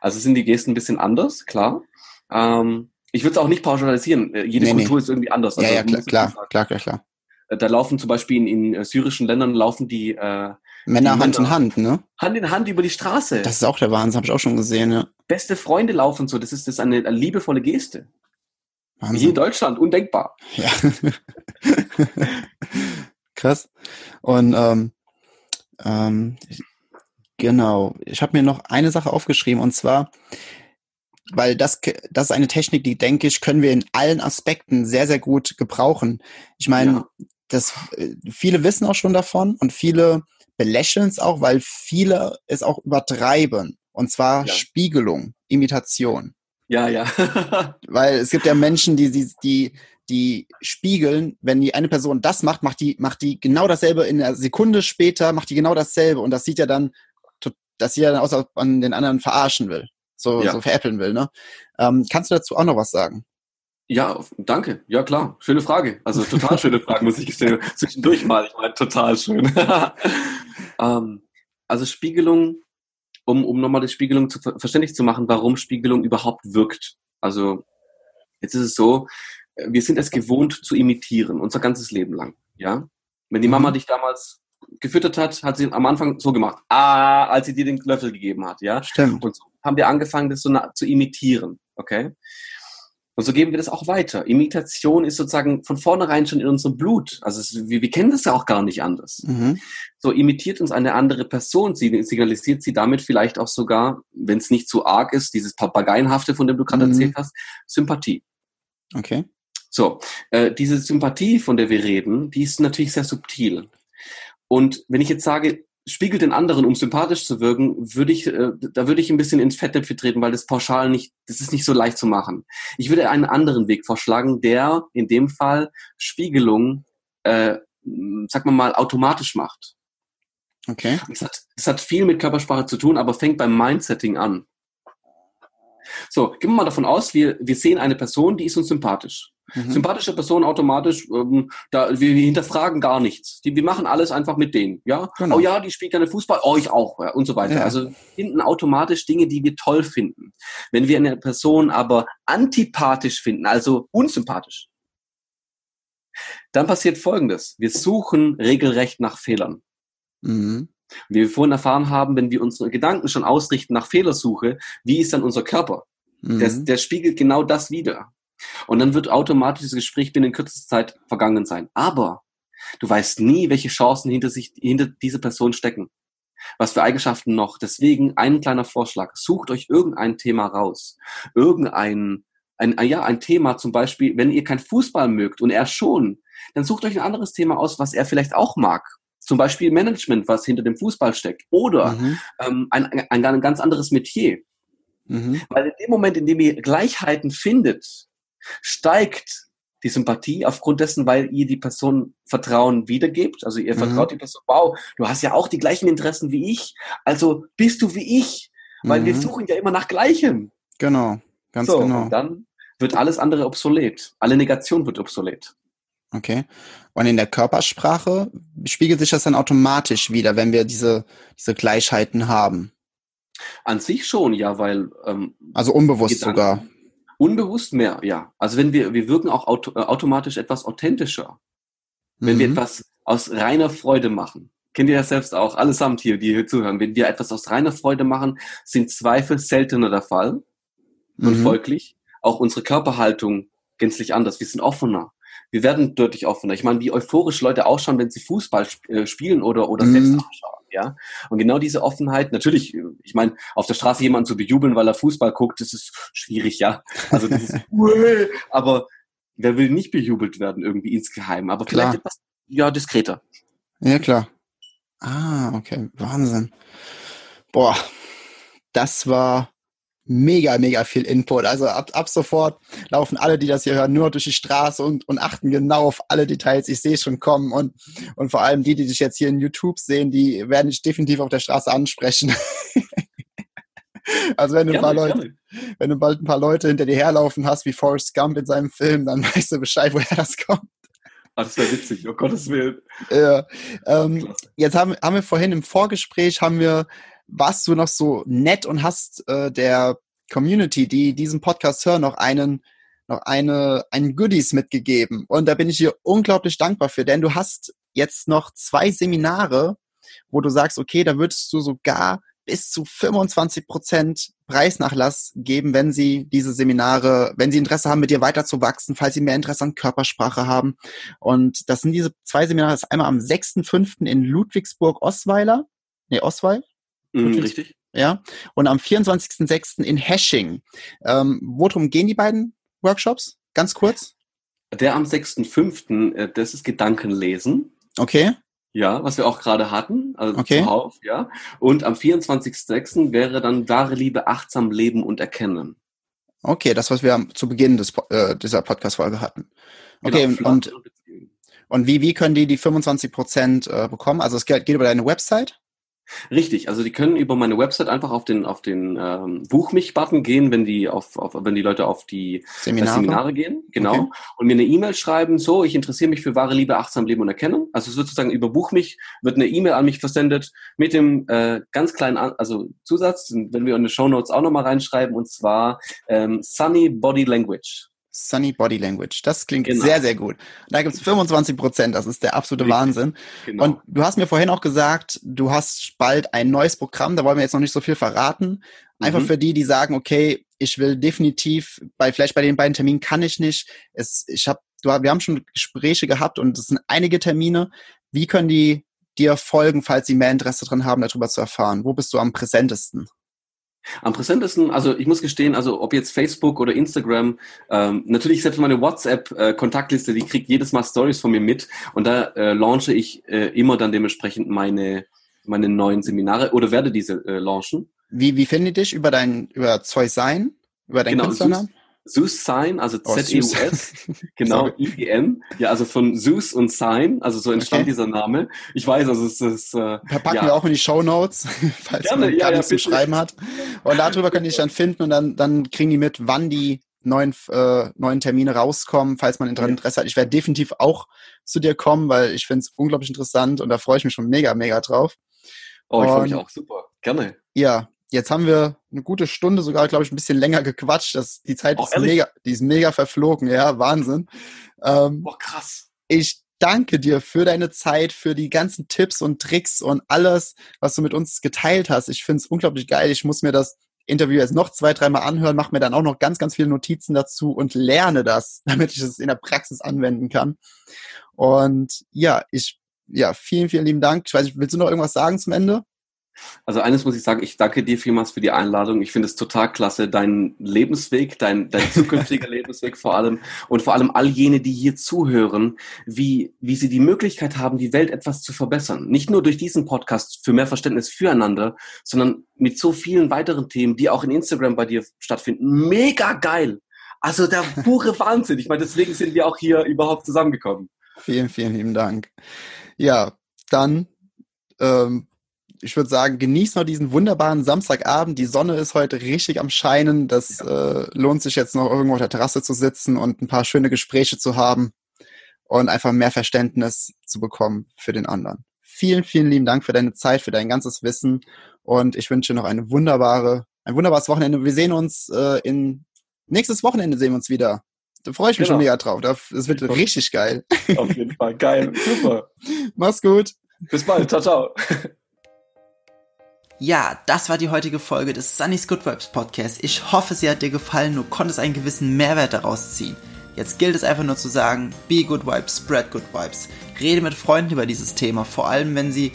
Also sind die Gesten ein bisschen anders, klar. Ähm, ich würde es auch nicht pauschalisieren. Äh, jede nee, Kultur nee. ist irgendwie anders. Also, ja, ja, klar, klar, klar, klar, klar. Äh, da laufen zum Beispiel in, in syrischen Ländern laufen die äh, Männer Hand in Hand, ne? Hand in Hand über die Straße. Das ist auch der Wahnsinn, habe ich auch schon gesehen, ja. Beste Freunde laufen so, das ist, das eine, eine liebevolle Geste. Wahnsinn. Wie in Deutschland, undenkbar. Ja. Krass. Und ähm, ähm, genau, ich habe mir noch eine Sache aufgeschrieben und zwar, weil das, das ist eine Technik, die denke ich, können wir in allen Aspekten sehr, sehr gut gebrauchen. Ich meine, ja. das äh, viele wissen auch schon davon und viele belächeln es auch, weil viele es auch übertreiben. Und zwar Ja. Spiegelung, Imitation. Ja, ja. Weil es gibt ja Menschen, die, die, die, die spiegeln, wenn die eine Person das macht, macht die, macht die genau dasselbe in einer Sekunde später, macht die genau dasselbe. Und das sieht ja dann, das sieht ja dann aus, als ob man den anderen verarschen will. So, Ja. so veräppeln will, ne? Ähm, kannst du dazu auch noch was sagen? Ja, danke. Ja, klar. Schöne Frage. Also total schöne Frage, muss ich gestehen. Zwischendurch mal, ich meine, total schön. ähm, also Spiegelung, um, um nochmal die Spiegelung zu, ver- verständlich zu machen, warum Spiegelung überhaupt wirkt. Also, jetzt ist es so, äh, wir sind es gewohnt zu imitieren, unser ganzes Leben lang. Ja? Wenn die Mhm. Mama dich damals gefüttert hat, hat sie am Anfang so gemacht. Ah, als sie dir den Löffel gegeben hat, ja? Stimmt. Und so haben wir angefangen, das so zu imitieren. Okay? Und so geben wir das auch weiter. Imitation ist sozusagen von vornherein schon in unserem Blut. Also es, wir, wir kennen das ja auch gar nicht anders. Mhm. So imitiert uns eine andere Person, sie signalisiert sie damit vielleicht auch sogar, wenn es nicht zu arg ist, dieses Papageienhafte, von dem du gerade Mhm. erzählt hast, Sympathie. Okay. So, äh, diese Sympathie, von der wir reden, die ist natürlich sehr subtil. Und wenn ich jetzt sage, spiegelt den anderen, um sympathisch zu wirken, würde ich, äh, da würde ich ein bisschen ins Fettnäpfchen treten, weil das pauschal nicht, das ist nicht so leicht zu machen. Ich würde einen anderen Weg vorschlagen, der in dem Fall Spiegelung, äh, sag mal mal, automatisch macht. Okay. Das hat, das hat viel mit Körpersprache zu tun, aber fängt beim Mindsetting an. So, gehen wir mal davon aus, wir, wir sehen eine Person, die ist uns sympathisch. Mhm. Sympathische Person automatisch, ähm, da, wir, wir hinterfragen gar nichts. Die, wir machen alles einfach mit denen. Ja? Genau. Oh ja, die spielt gerne Fußball, oh ich auch ja, und so weiter. Ja. Also finden automatisch Dinge, die wir toll finden. Wenn wir eine Person aber antipathisch finden, also unsympathisch, dann passiert Folgendes. Wir suchen regelrecht nach Fehlern. Mhm. Wie wir vorhin erfahren haben, wenn wir unsere Gedanken schon ausrichten nach Fehlersuche, wie ist dann unser Körper? Mhm. Der, der spiegelt genau das wieder. Und dann wird automatisch das Gespräch binnen kürzester Zeit vergangen sein. Aber du weißt nie, welche Chancen hinter sich, hinter dieser Person stecken. Was für Eigenschaften noch. Deswegen ein kleiner Vorschlag. Sucht euch irgendein Thema raus. Irgendein, ein, ja, ein Thema zum Beispiel, wenn ihr kein Fußball mögt und er schon, dann sucht euch ein anderes Thema aus, was er vielleicht auch mag. Zum Beispiel Management, was hinter dem Fußball steckt. Oder Mhm. ähm, ein, ein, ein ganz anderes Metier. Mhm. Weil in dem Moment, in dem ihr Gleichheiten findet, steigt die Sympathie aufgrund dessen, weil ihr die Person Vertrauen wiedergebt. Also ihr Mhm. vertraut die Person, wow, du hast ja auch die gleichen Interessen wie ich, also bist du wie ich. Weil wir Mhm. suchen ja immer nach Gleichem. Genau. Ganz so, genau. und dann wird alles andere obsolet. Alle Negation wird obsolet. Okay. Und in der Körpersprache spiegelt sich das dann automatisch wieder, wenn wir diese, diese Gleichheiten haben. An sich schon, ja, weil ähm, Also unbewusst Gedanken. sogar. Unbewusst mehr, ja. Also wenn wir, wir wirken auch auto, äh, automatisch etwas authentischer. wenn wir Mhm. etwas aus reiner Freude machen. Kennt ihr das selbst auch, allesamt hier, die hier zuhören. Wenn wir etwas aus reiner Freude machen, sind Zweifel seltener der Fall und Mhm. folglich auch unsere Körperhaltung gänzlich anders. Wir sind offener. Wir werden deutlich offener. Ich meine, wie euphorisch Leute ausschauen, wenn sie Fußball sp äh, spielen oder, oder Mhm. selbst ja. Und genau diese Offenheit, natürlich, ich meine, auf der Straße jemanden zu bejubeln, weil er Fußball guckt, das ist schwierig, ja. Also das ist, aber wer will nicht bejubelt werden irgendwie insgeheim? Aber Klar. vielleicht etwas, ja, diskreter. Ja, klar. Ah, okay. Wahnsinn. Boah, das war mega, mega viel Input. Also ab, ab sofort laufen alle, die das hier hören, nur durch die Straße und, und achten genau auf alle Details. Ich sehe schon kommen und, und vor allem die, die dich jetzt hier in YouTube sehen, die werden dich definitiv auf der Straße ansprechen. also wenn du ein paar Leute, gerne. wenn du bald ein paar Leute hinter dir herlaufen hast, wie Forrest Gump in seinem Film, dann weißt du Bescheid, woher das kommt. Ah, das wäre witzig, oh Gottes Willen. Ja, ähm, jetzt haben, haben wir vorhin im Vorgespräch, haben wir, warst du noch so nett und hast äh, der Community, die diesen Podcast hören, noch einen, noch eine, einen Goodies mitgegeben. Und da bin ich dir unglaublich dankbar für, denn du hast jetzt noch zwei Seminare, wo du sagst, okay, da würdest du sogar bis zu 25 Prozent Preisnachlass geben, wenn sie diese Seminare, wenn sie Interesse haben, mit dir weiterzuwachsen, falls sie mehr Interesse an Körpersprache haben. Und das sind diese zwei Seminare, das ist einmal am 6.5. in Ludwigsburg-Osweiler, nee, Osweil, Mhm, richtig. ja, und am 24.06. in Hesching. Ähm, worum gehen die beiden Workshops? Ganz kurz. Der am 6.5., äh, das ist Gedankenlesen. Okay. Ja, was wir auch gerade hatten, also Okay. zuhauf, ja. Und am 24.06. wäre dann wahre Liebe, achtsam leben und erkennen. Okay, das, was wir zu Beginn des, äh, dieser Podcast-Folge hatten. Okay, Genau, und, und, wie, wie können die die 25 Prozent äh, bekommen? Also es geht, geht über deine Website? Richtig, also die können über meine Website einfach auf den auf den ähm, Buch mich Button gehen, wenn die auf, auf wenn die Leute auf die Seminare? Seminare, Seminare gehen, genau, Okay. und mir eine E-Mail schreiben, so, ich interessiere mich für wahre Liebe, achtsam Leben und Erkennen. Also sozusagen über Buch mich wird eine E-Mail an mich versendet mit dem äh, ganz kleinen also Zusatz, werden wir in die Show Notes auch nochmal reinschreiben, und zwar ähm, Sunny Body Language. Sunny Body Language. Das klingt Genau. sehr, sehr gut. Da gibt's 25 Prozent. Das ist der absolute Richtig. Wahnsinn. Genau. Und du hast mir vorhin auch gesagt, du hast bald ein neues Programm. Da wollen wir jetzt noch nicht so viel verraten. Einfach Mhm. für die, die sagen, okay, ich will definitiv bei vielleicht bei den beiden Terminen kann ich nicht. Es, ich habe, du, wir haben schon Gespräche gehabt und es sind einige Termine. Wie können die dir folgen, falls sie mehr Interesse dran haben, darüber zu erfahren? Wo bist du am präsentesten? Am präsentesten, also ich muss gestehen, also ob jetzt Facebook oder Instagram, ähm, natürlich selbst meine WhatsApp-Kontaktliste, die kriegt jedes Mal Stories von mir mit und da äh, launche ich äh, immer dann dementsprechend meine meine neuen Seminare oder werde diese äh, launchen. Wie, wie finden die dich? Über dein, über Zoe Sein? Über deinen Genau, Künstlernamen? Zeus Sign, also Oh, Z-E-U-S, genau, Sorry. I-E-N, ja, also von Zeus und Sign, also so entstand Okay. dieser Name. Ich weiß, also es ist, äh, Verpacken ja. wir auch in die Show Notes, falls Gerne, man ja, gar ja, nichts zum bitte. Schreiben hat. Und darüber könnt ihr dich dann finden und dann, dann kriegen die mit, wann die neuen, äh, neuen Termine rauskommen, falls man. Interesse hat. Ich werde definitiv auch zu dir kommen, weil ich finde es unglaublich interessant und da freue ich mich schon mega, mega drauf. oh, ich freue mich auch super, gerne. Ja, jetzt haben wir eine gute Stunde, sogar, glaube ich, ein bisschen länger gequatscht. Das, die Zeit Oh, ist ehrlich? mega, die ist mega verflogen, ja, Wahnsinn. Ähm, Boah, krass. ich danke dir für deine Zeit, für die ganzen Tipps und Tricks und alles, was du mit uns geteilt hast. Ich finde es unglaublich geil. Ich muss mir das Interview jetzt noch zwei, dreimal anhören, mache mir dann auch noch ganz, ganz viele Notizen dazu und lerne das, damit ich es in der Praxis anwenden kann. Und ja, ich, ja, vielen, vielen lieben Dank. Ich weiß nicht, willst du noch irgendwas sagen zum Ende? Also eines muss ich sagen, ich danke dir vielmals für die Einladung. Ich finde es total klasse, dein Lebensweg, dein, dein zukünftiger Lebensweg vor allem und vor allem all jene, die hier zuhören, wie, wie sie die Möglichkeit haben, die Welt etwas zu verbessern. Nicht nur durch diesen Podcast für mehr Verständnis füreinander, sondern mit so vielen weiteren Themen, die auch in Instagram bei dir stattfinden. Mega geil! Also der pure Wahnsinn. Ich meine, deswegen sind wir auch hier überhaupt zusammengekommen. Vielen, vielen lieben Dank. Ja, dann, ähm, ich würde sagen, genieß noch diesen wunderbaren Samstagabend. Die Sonne ist heute richtig am Scheinen. Das äh, lohnt sich jetzt noch irgendwo auf der Terrasse zu sitzen und ein paar schöne Gespräche zu haben und einfach mehr Verständnis zu bekommen für den anderen. Vielen, vielen lieben Dank für deine Zeit, für dein ganzes Wissen und ich wünsche noch eine wunderbare, ein wunderbares Wochenende. Wir sehen uns äh, in nächstes Wochenende sehen wir uns wieder. Da freue ich mich Genau. schon mega drauf. Das wird richtig geil. Auf jeden Fall. Geil. Super. Mach's gut. Bis bald. Ciao, ciao. Ja, das war die heutige Folge des Sunny's Good Vibes Podcast. Ich hoffe, sie hat dir gefallen. Du konntest einen gewissen Mehrwert daraus ziehen. Jetzt gilt es einfach nur zu sagen, be good vibes, spread good vibes. Rede mit Freunden über dieses Thema, vor allem wenn sie,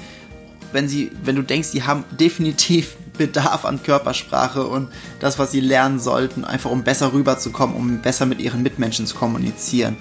wenn sie, wenn du denkst, sie haben definitiv Bedarf an Körpersprache und das, was sie lernen sollten, einfach um besser rüberzukommen, um besser mit ihren Mitmenschen zu kommunizieren.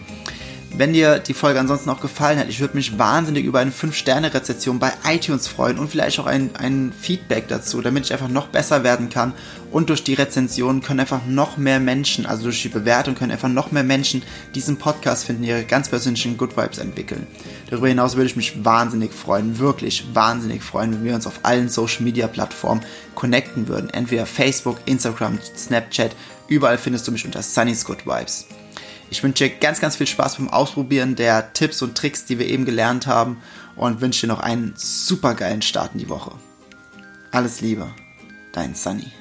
Wenn dir die Folge ansonsten auch gefallen hat, ich würde mich wahnsinnig über eine 5-Sterne-Rezession bei iTunes freuen und vielleicht auch ein, ein Feedback dazu, damit ich einfach noch besser werden kann. Und durch die Rezension können einfach noch mehr Menschen, also durch die Bewertung können einfach noch mehr Menschen diesen Podcast finden, ihre ganz persönlichen Good Vibes entwickeln. Darüber hinaus würde ich mich wahnsinnig freuen, wirklich wahnsinnig freuen, wenn wir uns auf allen Social Media Plattformen connecten würden. Entweder Facebook, Instagram, Snapchat, überall findest du mich unter Sunny's Good Vibes. Ich wünsche dir ganz, ganz viel Spaß beim Ausprobieren der Tipps und Tricks, die wir eben gelernt haben und wünsche dir noch einen super geilen Start in die Woche. Alles Liebe, dein Sunny.